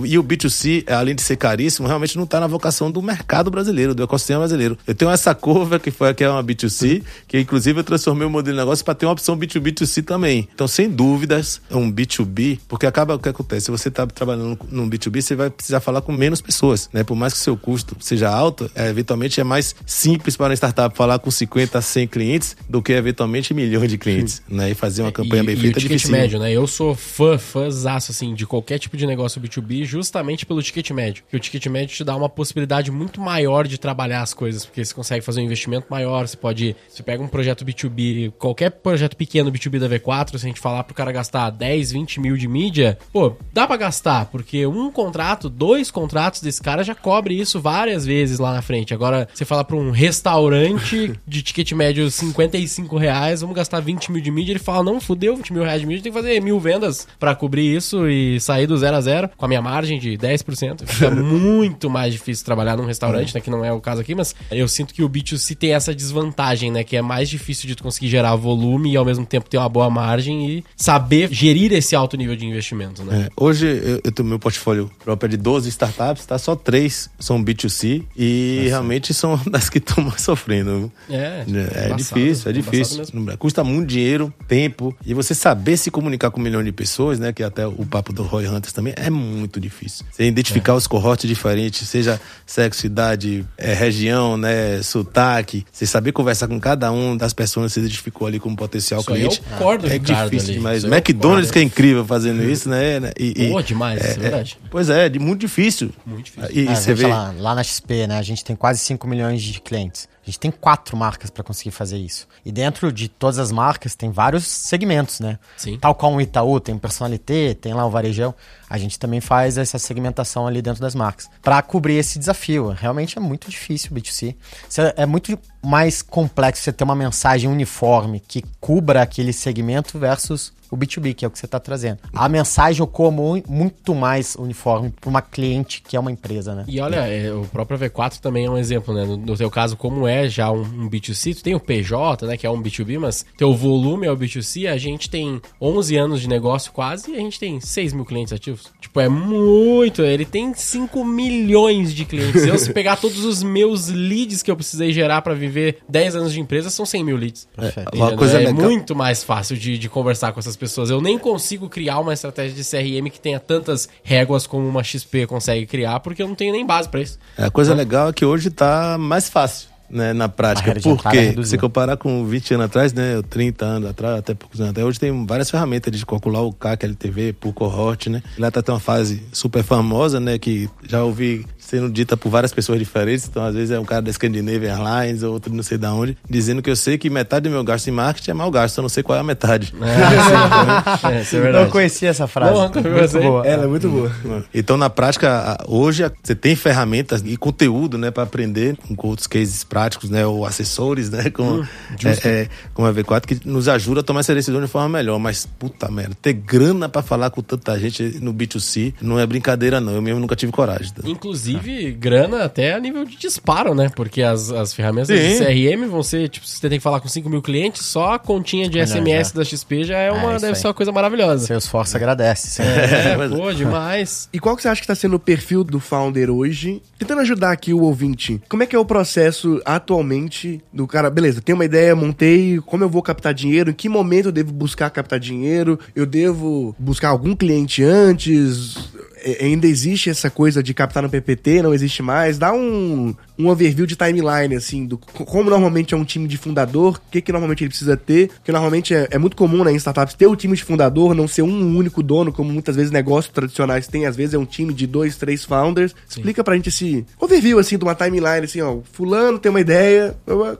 E o B2C, além de ser caríssimo, realmente não está na vocação do mercado brasileiro, do ecossistema brasileiro. Eu tenho essa curva que foi que é uma B2C, que inclusive eu transformei o modelo de negócio para ter uma opção B2B2C também. Então, sem dúvidas, é um B2B, porque acaba o que acontece, se você está trabalhando num B2B, você vai precisar falar com menos pessoas, né? Por mais que o seu custo seja alto, é, eventualmente é mais simples para uma startup falar com 50, 100 clientes do que eventualmente milhões de clientes, né? E fazer uma campanha e, bem e feita é ticket difícil. médio, né? Eu sou fã, fãzaço, assim, de qualquer tipo de negócio B2B, justamente pelo ticket médio. Porque o ticket médio te dá uma possibilidade muito maior de trabalhar as coisas, porque você consegue fazer um investimento maior, você pode... Você pega um projeto B2B, qualquer projeto pequeno B2B da V4, se a gente falar pro cara gastar 10, 20 mil de mídia, pô, dá pra gastar, porque um contrato, dois contratos desse cara já cobre isso várias vezes lá na frente. Agora, você fala pra um restaurante de ticket médio 55 reais, vamos gastar 20 mil de mídia, ele fala, não, fudeu, 20 mil reais de mídia, tem que fazer mil vendas pra cobrir isso e sair do zero a zero com a minha margem de 10%. Fica muito mais difícil trabalhar num restaurante, né, que não é o caso aqui, mas eu sinto que o B2C tem essa desvantagem, né, que é mais difícil de tu conseguir gerar volume e ao mesmo tempo ter uma boa margem e saber gerir esse alto nível de investimento, né? É, hoje eu, eu tenho meu portfólio próprio é de 12 startups, tá? Só três são B2C e realmente são das que estão mais sofrendo. É, É, embaçado, difícil, é difícil. Custa muito dinheiro, tempo. E você saber se comunicar com um milhão de pessoas, né? Que até o papo do Roy Hunters também é muito difícil. Você identificar os cohortes diferentes, seja sexo, idade, é, região, né? Sotaque. Você saber conversar com cada um das pessoas que você identificou ali como potencial Isso cliente. é o core do é Ricardo difícil ali. demais. Isso é o McDonald's que é incrível fazendo isso, né? E, e- Boa demais, é verdade. Pois é, de muito difícil. Muito difícil. E, e É, você vê. falar, lá na XP, né, a gente tem quase 5 milhões de clientes. A gente tem quatro marcas para conseguir fazer isso. E dentro de todas as marcas tem vários segmentos, né? Sim. Tal qual o Itaú tem personalité, tem lá o varejão. A gente também faz essa segmentação ali dentro das marcas para cobrir esse desafio. Realmente é muito difícil o B2C. Você- É muito mais complexo você ter uma mensagem uniforme que cubra aquele segmento versus o B2B, que é o que você está trazendo. A mensagem mu- muito mais uniforme para uma cliente que é uma empresa, né? E olha, é, o próprio V4 também é um exemplo, né? No, no teu caso, como é é já um, um B2C, tu tem o PJ, né, que é um B2B, mas teu volume é o B2C, a gente tem 11 anos de negócio quase e a gente tem 6 mil clientes ativos. Tipo, é muito, ele tem 5 milhões de clientes. Eu, se pegar todos os meus leads que eu precisei gerar para viver 10 anos de empresa, são 100 mil leads. Perfeito. Uma coisa é legal- muito mais fácil de, de conversar com essas pessoas. Eu nem consigo criar uma estratégia de CRM que tenha tantas réguas como uma XP consegue criar, porque eu não tenho nem base pra isso. É, A coisa legal é que hoje tá mais fácil. Né, na prática, porque reduziu. se comparar com 20 anos atrás, né, ou 30 anos atrás, até poucos anos atrás, hoje tem várias ferramentas de calcular o CAC, LTV, por cohort, né? Lá tá até uma fase super famosa, né, que já ouvi sendo dita por várias pessoas diferentes, então às vezes é um cara da Scandinavian Airlines, ou outro não sei da onde, dizendo que eu sei que metade do meu gasto em marketing é mau gasto, eu não sei qual é a metade. É, isso é verdade. Não conhecia essa frase. Vi Muito boa. Ela é muito boa. Então, na prática, hoje você tem ferramentas e conteúdo, né, para aprender com outros cases práticos, né, ou assessores, né, como, é, é, como a V4, que nos ajuda a tomar essa decisão de forma melhor. Mas, puta merda, ter grana para falar com tanta gente no B2C não é brincadeira, não. Eu mesmo nunca tive coragem. tá? Inclusive, grana até a nível de disparo, né? Porque as, as ferramentas Sim. de CRM vão ser, tipo, se você tem que falar com 5 mil clientes, só a continha de SMS da XP já é uma, isso deve aí. ser uma coisa maravilhosa. Salesforce agradece. sim. É, mas- pô, demais. E qual que você acha que está sendo o perfil do founder hoje? Tentando ajudar aqui o ouvinte. Como é que é o processo atualmente do cara? Beleza, tenho uma ideia, montei, como eu vou captar dinheiro? Em que momento eu devo buscar captar dinheiro? Eu devo buscar algum cliente antes? É, Ainda existe essa coisa de captar no PPT? Não existe mais? Dá um, um overview de timeline, assim, do co- como normalmente é um time de fundador, o que, que normalmente ele precisa ter. Porque normalmente é, é muito comum né, em startups ter o time de fundador, não ser um único dono, como muitas vezes negócios tradicionais têm. Às vezes é um time de dois, três founders. Explica pra gente esse overview, assim, de uma timeline, assim, ó. Fulano tem uma ideia,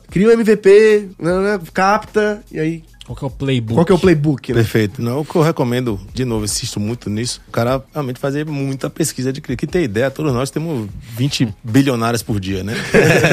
cria um MVP, né, né, capta, e aí. Qual que é o playbook? Qual que é o playbook, né? Perfeito. Não, o que eu recomendo, de novo, insisto muito nisso, o cara realmente fazer muita pesquisa de cliente. Que tem ideia, todos nós temos 20 bilionários por dia, né?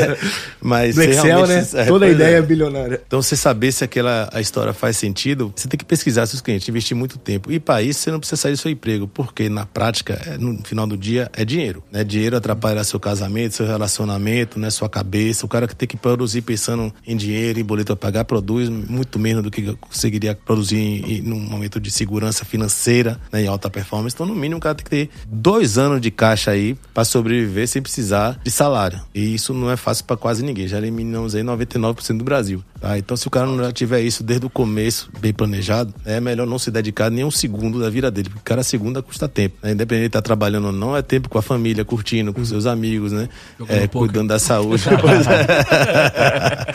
Mas Do Excel, né? é, Toda ideia é. é bilionária. Então, você saber se aquela a história faz sentido, você tem que pesquisar seus clientes, investir muito tempo. E para isso, você não precisa sair do seu emprego, porque na prática, é, no final do dia, é dinheiro. Né? Dinheiro atrapalha seu casamento, seu relacionamento, né? sua cabeça. O cara que tem que produzir pensando em dinheiro, em boleto a pagar, produz muito menos do que conseguiria produzir em, em, num momento de segurança financeira, né? em alta performance. Então, no mínimo, o cara tem que ter dois anos de caixa aí para sobreviver sem precisar de salário. E isso não é fácil para quase ninguém. Já eliminamos aí 99% do Brasil. Tá? Então, se o cara não tiver isso desde o começo, bem planejado, é melhor não se dedicar nem um segundo da vida dele, porque cada segunda custa tempo. Né? Independente de estar trabalhando ou não, é tempo com a família, curtindo, com seus amigos, né? É, cuidando da saúde.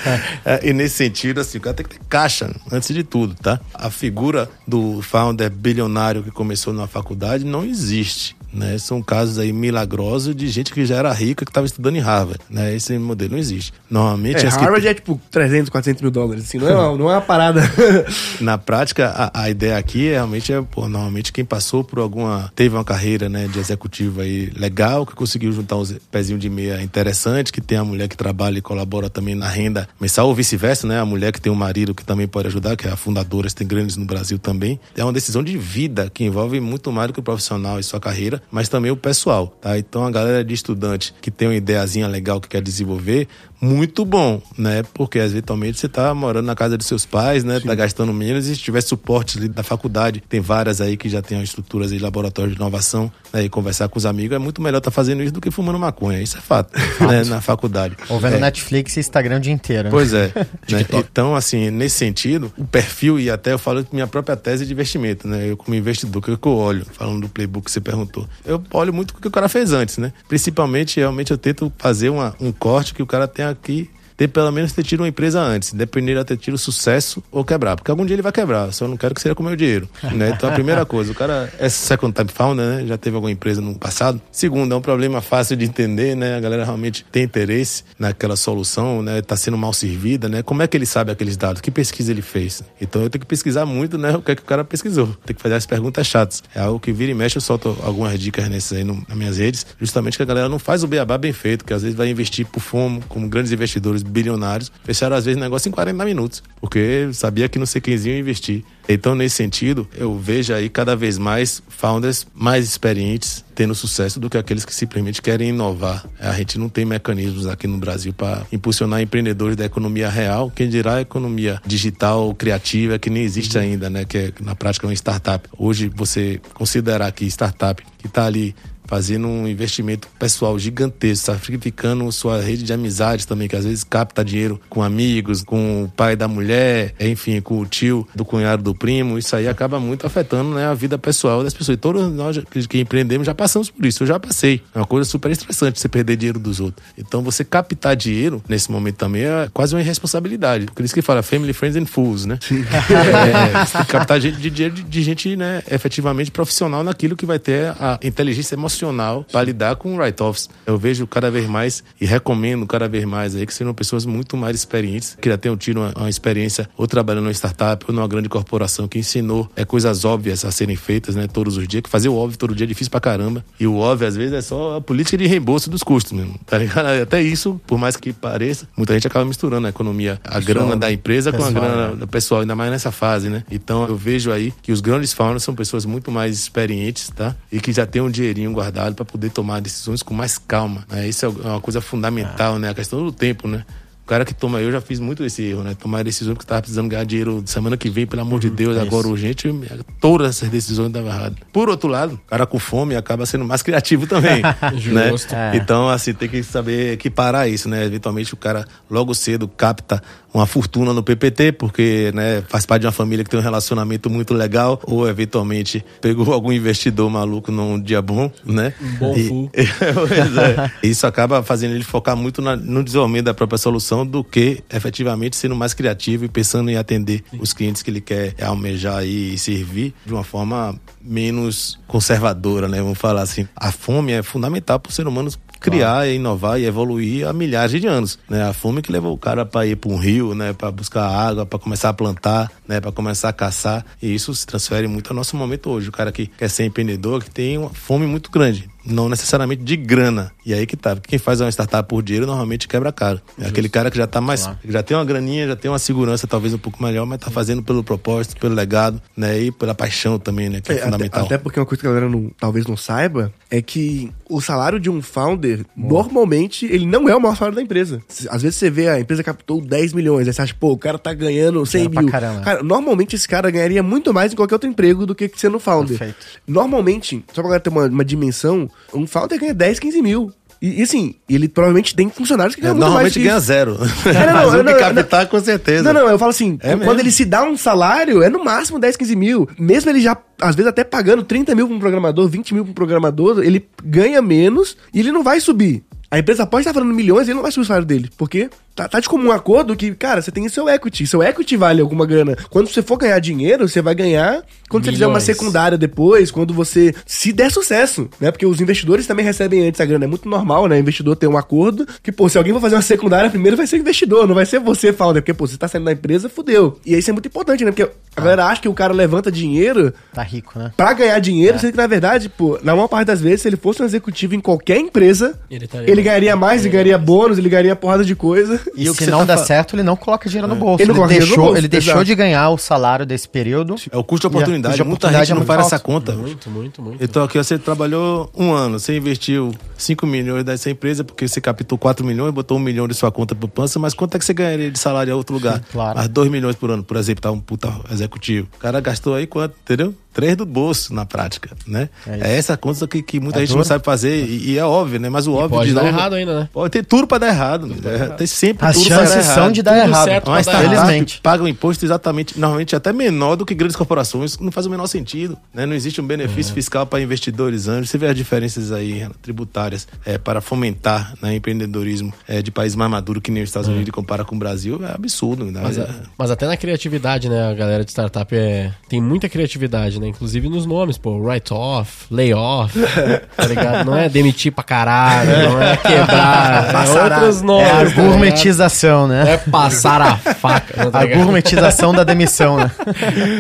É. É, e nesse sentido, assim, o cara tem que ter caixa, antes de tudo, tá? A figura do founder bilionário que começou na faculdade não existe. Né? São casos aí milagrosos de gente que já era rica, que estava estudando em Harvard. Né? Esse modelo não existe. Normalmente É, as que- Harvard é tipo 300, 400 mil dólares, assim, não é uma, não é uma parada. na prática, a, a ideia aqui é, realmente é, pô, normalmente quem passou por alguma. teve uma carreira né, de executivo aí legal, que conseguiu juntar uns pezinhos de meia interessante, que tem a mulher que trabalha e colabora também na renda mensal, ou vice-versa, né? A mulher que tem um marido que também pode ajudar, que é a fundadora, tem grandes no Brasil também. É uma decisão de vida que envolve muito mais do que o profissional e sua carreira, mas também o pessoal, tá? Então a galera de estudante que tem uma ideiazinha legal que quer desenvolver, muito bom, né? Porque eventualmente você tá morando na casa dos seus pais, né? Tá gastando menos e se tiver suporte ali da faculdade, tem várias aí que já tem estruturas de laboratório de inovação, né? E conversar com os amigos é muito melhor tá fazendo isso do que fumando maconha, isso é fato, né? Na faculdade. Ou vendo É. Netflix e Instagram o dia inteiro. né? Pois é. né? Então, assim, nesse sentido, o perfil, e até eu falo minha própria tese de investimento, né? Eu, como investidor, que eu olho, falando do playbook que você perguntou, eu olho muito o que o cara fez antes, né? Principalmente, realmente, eu tento fazer uma, um corte que o cara tenha aqui. Ter pelo menos ter tido uma empresa antes, independente de ter tido sucesso ou quebrar. Porque algum dia ele vai quebrar, só não quero que seja com o meu dinheiro. Né? Então a primeira coisa, o cara é second time founder, né? Já teve alguma empresa no passado. Segundo, é um problema fácil de entender, né? A galera realmente tem interesse naquela solução, né? Tá sendo mal servida, né? Como é que ele sabe aqueles dados? Que pesquisa ele fez? Então eu tenho que pesquisar muito, né? O que é que o cara pesquisou. Tem que fazer as perguntas chatas. É algo que vira e mexe, eu solto algumas dicas nessas aí no, nas minhas redes, justamente que a galera não faz o beabá bem feito, que às vezes vai investir por fumo, como grandes investidores bilionários, fecharam às vezes negócio em 40 minutos, porque sabia que não sei quem ia investir. Então, nesse sentido, eu vejo aí cada vez mais founders mais experientes tendo sucesso do que aqueles que simplesmente querem inovar. A gente não tem mecanismos aqui no Brasil para impulsionar empreendedores da economia real, quem dirá a economia digital criativa que nem existe ainda, né? Que é, na prática é uma startup. Hoje você considerar que startup que está ali fazendo um investimento pessoal gigantesco, sacrificando sua rede de amizades também, que às vezes capta dinheiro com amigos, com o pai da mulher, enfim, com o tio do cunhado do primo. Isso aí acaba muito afetando né, a vida pessoal das pessoas. E todos nós que empreendemos já passamos por isso. Eu já passei. É uma coisa super estressante você perder dinheiro dos outros. Então, você captar dinheiro nesse momento também é quase uma irresponsabilidade. Por isso que fala family, friends and fools, né? é, você tem que captar dinheiro de, de gente né, efetivamente profissional naquilo que vai ter a inteligência emocional profissional para lidar com write-offs. Eu vejo cada vez mais e recomendo cada vez mais aí que sejam pessoas muito mais experientes, que já tenham tido uma, uma experiência ou trabalhando em startup ou numa grande corporação que ensinou é, coisas óbvias a serem feitas né, todos os dias, que fazer o óbvio todo dia é difícil pra caramba. E o óbvio, às vezes, é só a política de reembolso dos custos mesmo. Tá ligado? Até isso, por mais que pareça, muita gente acaba misturando a economia, a grana da empresa pessoal, com a grana né? do pessoal, ainda mais nessa fase, né? Então eu vejo aí que os grandes founders são pessoas muito mais experientes, tá? E que já têm um dinheirinho guardado para poder tomar decisões com mais calma. Né? Isso é uma coisa fundamental, né? A questão do tempo, né? O cara que toma, eu já fiz muito esse erro, né? Tomar decisões porque tava precisando ganhar dinheiro semana que vem, pelo amor de uhum, Deus, é agora urgente, todas essas decisões davam errado. Por outro lado, o cara com fome acaba sendo mais criativo também. né? Justo. É. Então, assim, tem que saber equiparar isso, né? Eventualmente o cara logo cedo capta uma fortuna no PPT, porque né, faz parte de uma família que tem um relacionamento muito legal, ou eventualmente pegou algum investidor maluco num dia bom, né? Um bom e, é. Isso acaba fazendo ele focar muito na, no desenvolvimento da própria solução do que efetivamente sendo mais criativo e pensando em atender os clientes que ele quer almejar e servir de uma forma menos conservadora, né? Vamos falar assim. A fome é fundamental para o ser humano criar, claro. inovar e evoluir há milhares de anos. Né? A fome que levou o cara para ir para um rio, né? para buscar água, para começar a plantar, né? para começar a caçar. E isso se transfere muito ao nosso momento hoje. O cara que quer ser empreendedor, que tem uma fome muito grande não necessariamente de grana. E aí que tá. Quem faz uma startup por dinheiro normalmente quebra caro. É aquele cara que já tá mais. Claro. Já tem uma graninha, já tem uma segurança talvez um pouco melhor, mas tá fazendo pelo propósito, pelo legado, né? E pela paixão também, né? Que é, é fundamental. Até, até, porque uma coisa que a galera não, talvez não saiba é que o salário de um founder, normalmente, ele não é o maior salário da empresa. Às vezes você vê a empresa captou 10 milhões, aí você acha, pô, o cara tá ganhando 100 mil. Cara, normalmente esse cara ganharia muito mais em qualquer outro emprego do que sendo founder. Perfeito. Normalmente, só pra galera ter uma, uma dimensão, um founder ganha 10, 15 mil. E, e, assim, ele provavelmente tem funcionários que ganham é, muito mais. Normalmente ganha zero. É, não, Mas não, captar, com certeza. Não, não, eu falo assim, é quando mesmo? ele se dá um salário, é no máximo 10, 15 mil. Mesmo ele já, às vezes, até pagando 30 mil para um programador, 20 mil para um programador, ele ganha menos e ele não vai subir. A empresa pode estar falando milhões e ele não vai subir o salário dele. Por quê? Tá, tá de comum acordo que, cara, você tem seu equity. Seu equity vale alguma grana. Quando você for ganhar dinheiro, você vai ganhar quando Milhões. você fizer uma secundária depois, quando você. Se der sucesso, né? Porque os investidores também recebem antes a grana. É muito normal, né? O investidor ter um acordo que, pô, se alguém for fazer uma secundária primeiro, vai ser investidor, não vai ser você, founder. Porque, pô, você tá saindo da empresa, fudeu. E isso é muito importante, né? Porque a ah. galera acha que o cara levanta dinheiro. Tá rico, né? Pra ganhar dinheiro, é. sendo que, na verdade, pô, na maior parte das vezes, se ele fosse um executivo em qualquer empresa, ele, ele ganharia mais, ele ganharia bônus, ele ganharia porrada de coisa. E, e o que se não tá certo, ele não coloca dinheiro no é. bolso. Ele, ele deixou, bolso, ele deixou de ganhar o salário desse período. É o custo de oportunidade. Custo de Muita gente é não faz essa conta. Muito, muito, muito. Então aqui você trabalhou um ano, você investiu 5 milhões dessa empresa porque você captou 4 milhões, botou 1 milhão de sua conta pro pança, mas quanto é que você ganharia de salário em outro lugar? Sim, claro. As 2 milhões por ano, por exemplo, tá um puta executivo. O cara gastou aí quanto, entendeu? Três do bolso na prática, né? É, é essa conta que, que muita é gente duro. não sabe fazer e, e, é óbvio, né? Mas o e óbvio pode de dar novo, errado ainda, né? Pode ter tudo para dar errado, né? É, tem sempre As tudo chances são de dar tudo errado. Certo Mas felizmente paga um imposto exatamente, normalmente até menor do que grandes corporações, não faz o menor sentido, né? Não existe um benefício é. fiscal para investidores anjos. Você vê as diferenças aí tributárias é, para fomentar né, empreendedorismo é, de países mais maduros que nem os Estados é. Unidos e compara com o Brasil, é absurdo. Né? Mas, mas, até na criatividade, né? A galera de startup é, tem muita criatividade, né? Inclusive nos nomes pô. Write-off, lay-off, tá ligado? Não é demitir pra caralho, não é quebrar. é outros nomes. É a tá gourmetização, né? É passar a faca. Tá a gourmetização da demissão, né?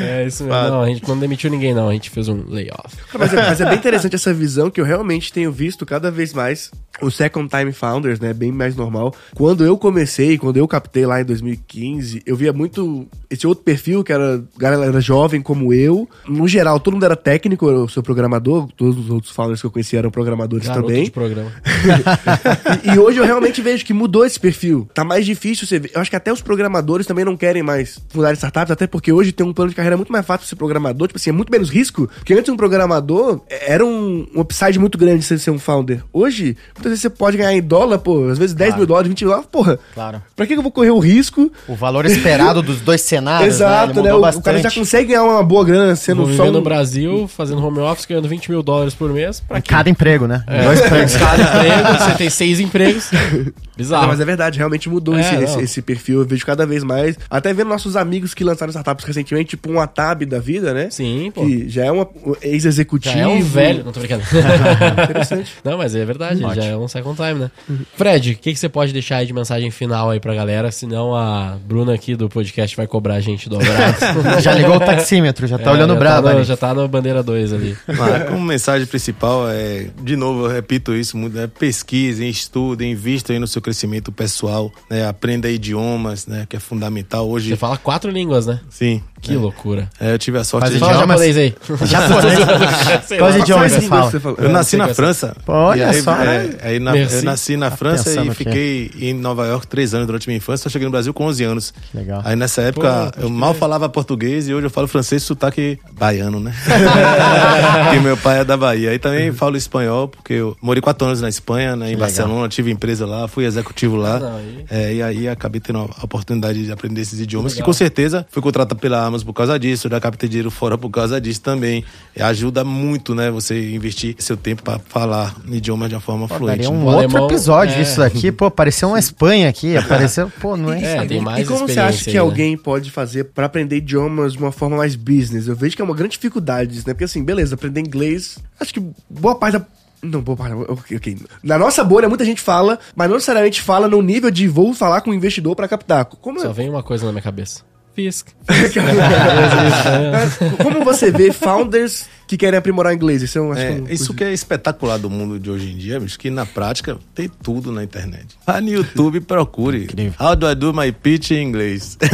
É isso mesmo. Não, a gente não demitiu ninguém, não. A gente fez um layoff. Mas é, mas é bem interessante essa visão que eu realmente tenho visto cada vez mais o Second Time Founders, né? Bem mais normal. Quando eu comecei, quando eu captei lá em 2015, eu via muito esse outro perfil, que era galera jovem como eu. No geral, todo mundo era técnico, eu sou programador, todos os outros founders que eu conheci eram programadores Garoto também. de programa. e, e hoje eu realmente vejo que mudou esse perfil. Tá mais difícil você ver. Eu acho que até os programadores também não querem mais fundar startups, até porque hoje tem um plano de carreira muito mais fácil pra ser programador. Tipo assim, é muito menos risco. Porque antes um programador era um, um upside muito grande você ser um founder. Hoje, muitas vezes você pode ganhar em dólar, pô, às vezes 10 Claro. mil dólares, 20 mil dólares, porra. Claro. Pra que eu vou correr o risco? O valor esperado dos dois cenários, Exato, né? né? O, o cara já consegue ganhar uma boa grana sendo Vou um... no Brasil, fazendo home office, ganhando 20 mil dólares por mês. Pra quê? cada emprego, né? É. Dois empregos. Cada emprego, você tem seis empregos. Bizarro. Não, mas é verdade, realmente mudou É, esse, esse, esse perfil. Eu vejo cada vez mais. Até vendo nossos amigos que lançaram startups recentemente, tipo um Atab da vida, né? Sim, pô. Que já é um ex-executivo. Já é um velho. Não tô brincando. Interessante. Não, mas é verdade, já é um second time, né? Fred, o que, que você pode deixar aí de mensagem final aí pra galera? Senão a Bruna aqui do podcast vai cobrar a gente dobrado. Já ligou o taxímetro, já tá É, olhando Tá no, já tá na bandeira 2 ali. Mas como mensagem principal é, de novo, eu repito isso muito, né? pesquisem, estudem, invistam aí no seu crescimento pessoal, né? Aprenda idiomas, né? Que é fundamental hoje. Você fala quatro línguas, né? Sim. Que é. loucura. É, eu tive a sorte Faz de Fala japonês aí. Japonês. Sei Quais idiomas você fala? Eu nasci na é França. Olha E aí, só. é, aí na- eu nasci na Tá França e fiquei em Nova York três anos durante minha infância. Só cheguei no Brasil com 11 anos. Legal. Aí nessa época Pô, eu mal falava português e hoje eu falo francês sotaque baiano, né? porque meu pai é da Bahia. Aí também falo espanhol, porque eu morei quatro anos na Espanha, né, em legal. Barcelona, tive empresa lá, fui executivo lá. Não, aí- É, e aí acabei tendo a oportunidade de aprender esses idiomas, que com certeza fui contratado pela Amazon por causa disso, já captei dinheiro fora por causa disso também. E ajuda muito, né, você investir seu tempo para falar idiomas de uma forma fluente. Daria né? um O outro episódio é. isso daqui, pô, apareceu uma Espanha aqui, apareceu, pô, não é, É, isso? tem mais e como você acha que né? alguém pode fazer pra aprender idiomas de uma forma mais business? Eu vejo que é uma grande dificuldade isso, né? Porque assim, beleza, aprender inglês, acho que boa parte da. Não, boa parte. Ok, ok. Na nossa bolha, muita gente fala, mas não necessariamente fala no nível de vou falar com o investidor pra captar. Como, Só vem uma coisa na minha cabeça. Fisk. como você vê founders que querem aprimorar inglês? Isso é, um, acho É, que é um- isso que é espetacular do mundo de hoje em dia, bicho, que na prática tem tudo na internet. Vá no YouTube e procure. How do I do my pitch em inglês?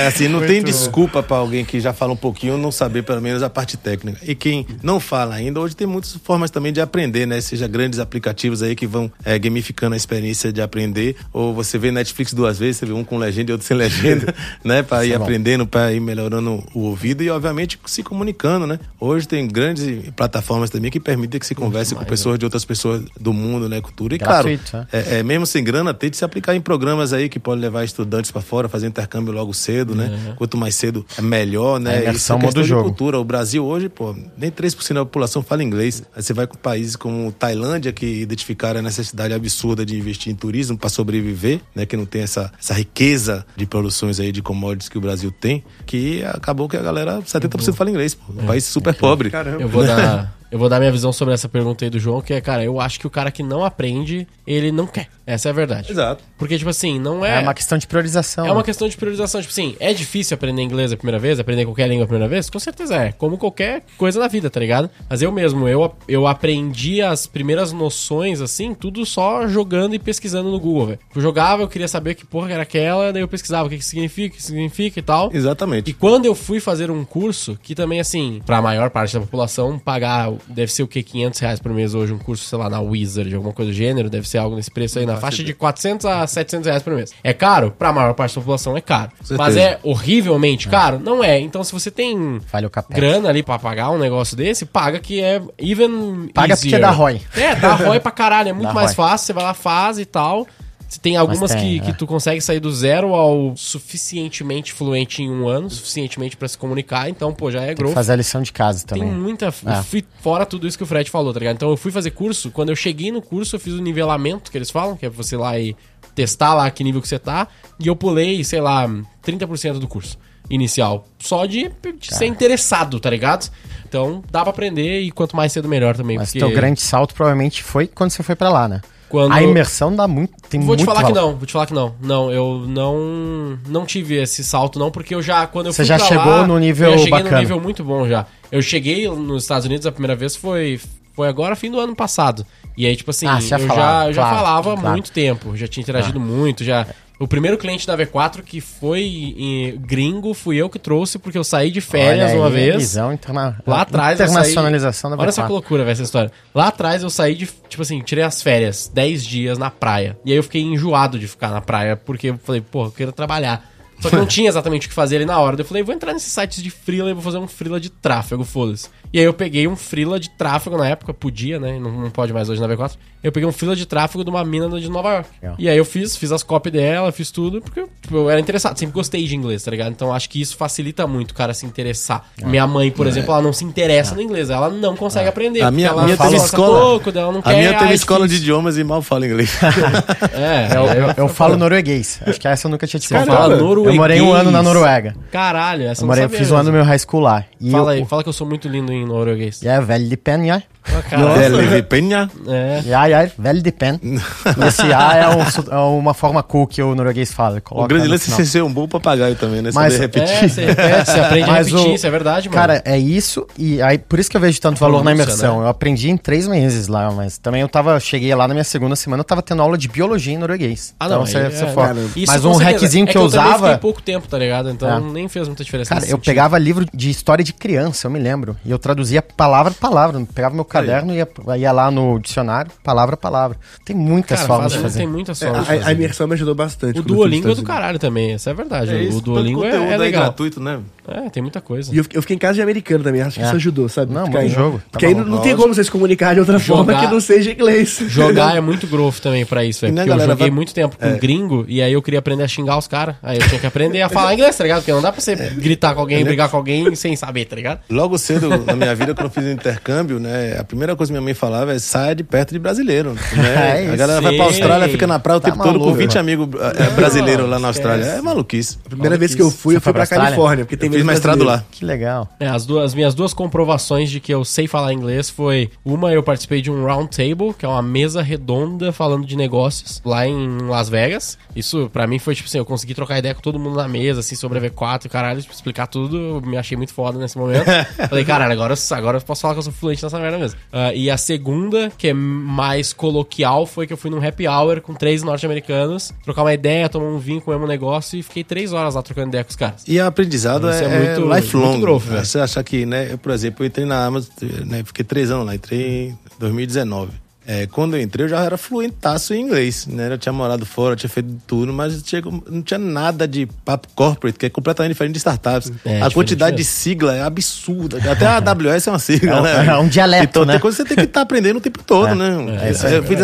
é, assim, não tem desculpa pra alguém que já fala um pouquinho não saber pelo menos a parte técnica. E quem não fala ainda, hoje tem muitas formas também de aprender, né? Seja grandes aplicativos aí que vão é, gamificando a experiência de aprender, ou você vê Netflix duas vezes, você vê um com legenda e outro sem legenda, né? Pra ir é bom. aprendendo, pra ir melhorando o ouvido e, obviamente, se comunicando, né? Hoje tem grandes plataformas também que permitem que se converse com pessoas de outras pessoas do mundo, né? Cultura. E, Gratuito, claro, é, é, mesmo sem grana, tem de se aplicar em programas aí que podem levar estudantes pra fora, fazer intercâmbio logo cedo, né? Quanto mais cedo, é melhor, né? Imersão Isso é questão o de jogo. cultura. O Brasil hoje, pô, nem 3% da população fala inglês. Aí você vai com países como Tailândia, que identificaram a necessidade absurda de investir em turismo para sobreviver, né? Que não tem essa, essa riqueza de produções aí de commodities que o Brasil tem, que acabou que a galera, 70% fala inglês, pô. Um país super pobre. Caramba. Eu vou dar. Eu vou dar minha visão sobre essa pergunta aí do João, que é, cara, eu acho que o cara que não aprende, ele não quer. Essa é a verdade. Exato. Porque, tipo assim, não É é. uma questão de priorização. É uma questão de priorização. Tipo assim, é difícil aprender inglês a primeira vez, aprender qualquer língua a primeira vez? Com certeza é. Como qualquer coisa na vida, tá ligado? Mas eu mesmo, eu, eu aprendi as primeiras noções, assim, tudo só jogando e pesquisando no Google, velho. Eu jogava, eu queria saber que porra era aquela, daí eu pesquisava o que, que significa, o que significa e tal. Exatamente. E quando eu fui fazer um curso, que também, assim, pra maior parte da população, pagar, deve ser o que, 500 reais por mês hoje, um curso, sei lá, na Wizard, alguma coisa do gênero, deve ser algo nesse preço aí, na faixa de 400 a 700 reais por mês. É caro? Pra maior parte da população é caro. Mas é horrivelmente caro? Não é. Então, se você tem grana ali pra pagar um negócio desse, paga que é even Paga porque dá ROI. É, dá ROI pra caralho, é muito Dá mais ROI. fácil, você vai lá, faz e tal. Você tem algumas tem, que, que é. tu consegue sair do zero ao suficientemente fluente em um ano, suficientemente pra se comunicar, então, pô, já é Tem que growth. fazer a lição de casa Tem também. muita. É. fui Fora tudo isso que o Fred falou, tá ligado? Então eu fui fazer curso. Quando eu cheguei no curso, eu fiz o nivelamento que eles falam, que é você ir lá e testar lá que nível que você tá. E eu pulei, sei lá, 30% do curso inicial. Só de, de ser interessado, tá ligado? Então dá pra aprender e quanto mais cedo melhor também. Mas porque teu grande salto provavelmente foi quando você foi pra lá, né? Quando- A imersão dá muito. Tem Vou muito te falar que valor. não, vou te falar que não. Não, eu não não tive esse salto não, porque eu já quando eu Você já chegou lá, no nível eu já cheguei bacana. num nível muito bom já. Eu cheguei nos Estados Unidos a primeira vez foi Foi agora, fim do ano passado. E aí, tipo assim, Ah, já eu, falava, já, eu já claro, falava há claro. muito tempo, já tinha interagido muito, já. O primeiro cliente da V4 que foi gringo fui eu que trouxe, porque eu saí de férias Olha uma aí, vez. Visão interna... Lá atrás eu saí- Internacionalização da Olha essa V4. loucura, velho, essa história. Lá atrás eu saí de, tipo assim, tirei as férias, 10 dias na praia. E aí eu fiquei enjoado de ficar na praia, porque eu falei, porra, eu quero trabalhar. Só que não tinha exatamente o que fazer ali na hora. Daí Eu falei, vou entrar nesses sites de freela e vou fazer um freela de tráfego, foda-se. E aí eu peguei um freela de tráfego na época, podia, né? Não, não pode mais hoje na V4. Eu peguei um freela de tráfego de uma mina de Nova York. Legal. E aí eu fiz, fiz as copies dela, fiz tudo, porque tipo, eu era interessado, sempre gostei de inglês, tá ligado? Então acho que isso facilita muito o cara se interessar. Minha mãe, por exemplo, ela não se interessa no inglês, ela não consegue aprender. A minha- ela minha fala teve escola- pouco, ela não A quer, minha teve ah, é escola de idiomas e mal fala inglês. É, Eu, eu, eu falo norueguês. Acho que essa eu nunca tinha te Você fala contado. Norueguês. Eu morei um ano na Noruega. Caralho, essa Eu, eu morei, não eu sabia fiz um ano no meu high school lá. E Fala eu, aí, fala que eu sou muito lindo em norueguês. Jeg er veldig pen, jeg. Ah, caralho. Dele Penha. É. Jeg er veldig pen. Esse A é, um é uma forma cool que o norueguês fala. O Coloca grande lance é ser um bom papagaio também, né? Mas- Saber repetir. É, você repete, você aprende a Mas repetir, o- isso é verdade, mano. Cara, é isso, e aí por isso que eu vejo tanto valor na imersão. né? Eu aprendi em três meses lá, mas também eu tava, cheguei lá na minha segunda semana, eu tava tendo aula de biologia em norueguês. Ah, então não, você, aí, você é, for. isso Mas um hackzinho É que eu usava. fiquei pouco tempo, tá ligado? Então É. nem fez muita diferença. Cara, eu pegava livro de história de criança, eu me lembro. E eu traduzia palavra por palavra. Pegava meu caderno e ia, ia lá no dicionário, palavra por palavra. Tem muitas Cara, formas de fazer. tem muitas É, formas de a, a imersão me ajudou bastante. O Duolingo é do caralho também, isso é verdade. É isso, o Duolingo é, é legal. gratuito, né? É, tem muita coisa. E eu, fiquei- eu fiquei em casa de americano também, acho que É. isso ajudou, sabe? Não, aí- jogo, tá Porque aí não, maluco. não tem como você se comunicar de outra forma Jogar- que não seja inglês. Jogar é muito growth também pra isso, velho. E, né, Porque eu galera, joguei vai- muito tempo com É. gringo e aí eu queria aprender a xingar os caras. Aí eu tinha que aprender a falar inglês, tá ligado? Porque não dá pra você gritar com alguém, brigar com alguém sem saber, tá ligado? Logo cedo na minha vida, quando eu fiz intercâmbio, né? A primeira coisa que minha mãe falava é saia de perto de brasileiro. Né? É a galera vai pra Sim. Austrália, fica na praia o Tá tempo todo com maluco, 20 mano. amigos eh, brasileiros lá na. Austrália. É maluquice. A primeira vez que eu fui, eu fui pra? Califórnia, porque tem Menos mestrado lá. Que legal. É, as, duas, as minhas duas comprovações de que eu sei falar inglês foi uma, eu participei de um round table, que é uma mesa redonda falando de negócios lá em Las Vegas. Isso pra mim foi tipo assim, eu consegui trocar ideia com todo mundo na mesa, assim, sobre a V4 e caralho, tipo, explicar tudo, eu me achei muito foda nesse momento. Falei, caralho, agora, agora eu posso falar que eu sou fluente nessa merda mesmo. Ah, e a segunda, que é mais coloquial, foi que eu fui num happy hour com três norte-americanos, trocar uma ideia, tomar um vinho, comer um negócio e fiquei três horas lá trocando ideia com os caras. E o aprendizado Isso é, é muito- lifelong. muito growth, velho. Você achar que, né? Eu, por exemplo, eu entrei na Amazon, né? Fiquei três anos lá, entrei em 2019. É, quando eu entrei, eu já era fluentaço em inglês, né? Eu tinha morado fora, tinha feito tudo, mas tinha- não tinha nada de papo corporate, que é completamente diferente de startups. É, a diferente quantidade de mesmo. sigla é absurda. Até a AWS é uma sigla, É um- né? é um dialeto, Então né? tem coisa que você tem que estar aprendendo o tempo todo, É, né? é,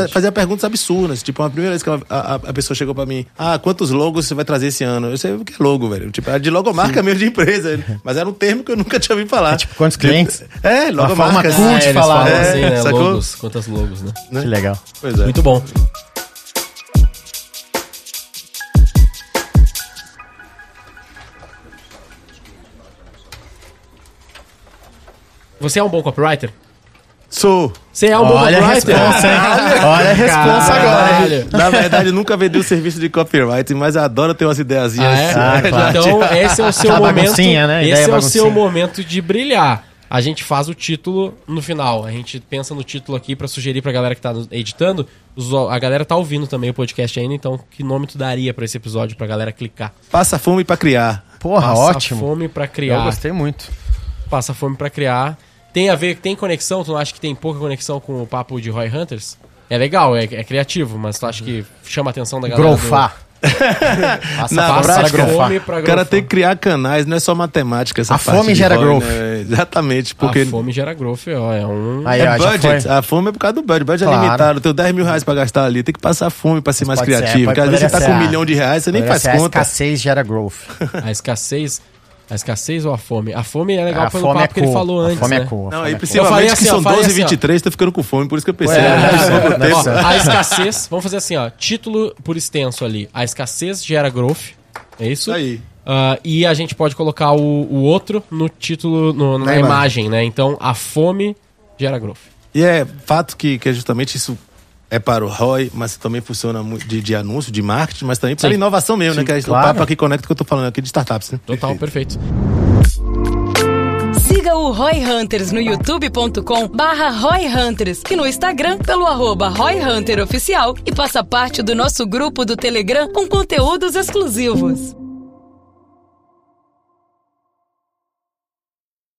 é fazia perguntas absurdas. Tipo, a primeira vez que a, a- a pessoa chegou pra mim, ah, quantos logos você vai trazer esse ano? Eu sei o que é logo, velho. Tipo, era de logomarca mesmo de empresa. Mas era um termo que eu nunca tinha ouvido falar. tipo, quantos clientes? É, Uma logomarca. forma cool É, de falar. É, assim, né? sacou? Logos, quantas logos, né? Que legal. Pois é. Muito bom. Você é um bom copywriter? Sou. Você é um bom Olha a copywriter? responsa, hein? Olha a responsa agora. Na verdade, nunca vendi um serviço de copyright, mas eu adoro ter umas ideiazinhas. Ah, é? Ah, claro. Então, esse é o seu Aquela momento. né? Esse Ideia é o seu momento de brilhar. A gente faz o título no final. A gente pensa no título aqui pra sugerir pra galera que tá editando. A galera tá ouvindo também o podcast ainda, então que nome tu daria pra esse episódio pra galera clicar? Passa fome pra criar. Porra, Passa ótimo. fome pra Eu criar. gostei muito. Passa fome pra criar. Tem a ver, tem conexão? Tu não acha que tem pouca conexão com o papo de Roy Hunters? É legal, é, é criativo, mas tu acha que chama a atenção da galera? do- Grofar. Passa, Na passa prática, pra grofar. fome pra O cara tem que criar canais, não é só matemática. Essa A parte fome gera growth. né? Exatamente, porque. A fome gera growth, ó, é um... Aí, É ó, budget, a fome é por causa do budget. Budget Claro. é limitado, eu tenho 10 mil reais pra gastar ali, tem que passar fome pra ser mais Pode ser, criativo. pode- porque às vezes você tá com um ser milhão de reais, você nem faz ser conta. A escassez gera growth. A escassez... A escassez ou a fome? A fome é legal a pelo fome papo é que ele cool. falou antes, A fome né? é cool. a Não, aí é cool. Principalmente falei que assim, são ó, falei 12 e assim, ó. 23, tô ficando com fome, por isso que eu pensei. É, né? é, é, é. Ó, a escassez, vamos fazer assim, ó. Título por extenso ali. A escassez gera growth. É isso? Isso aí. Ah, e a gente pode colocar o, o outro no título, no- na, Na imagem. né? Então, a fome gera growth. E é fato que, que é justamente isso é para o ROI, mas também funciona de, de anúncio, de marketing, mas também para inovação mesmo, né, Sim, né? Que é claro. o papo aqui conecta que eu estou falando aqui de startups, né? Total, perfeito. Siga o Roy Hunters no youtube.com barra Roy Hunters e no Instagram pelo arroba Roy Hunter Oficial e faça parte do nosso grupo do Telegram com conteúdos exclusivos.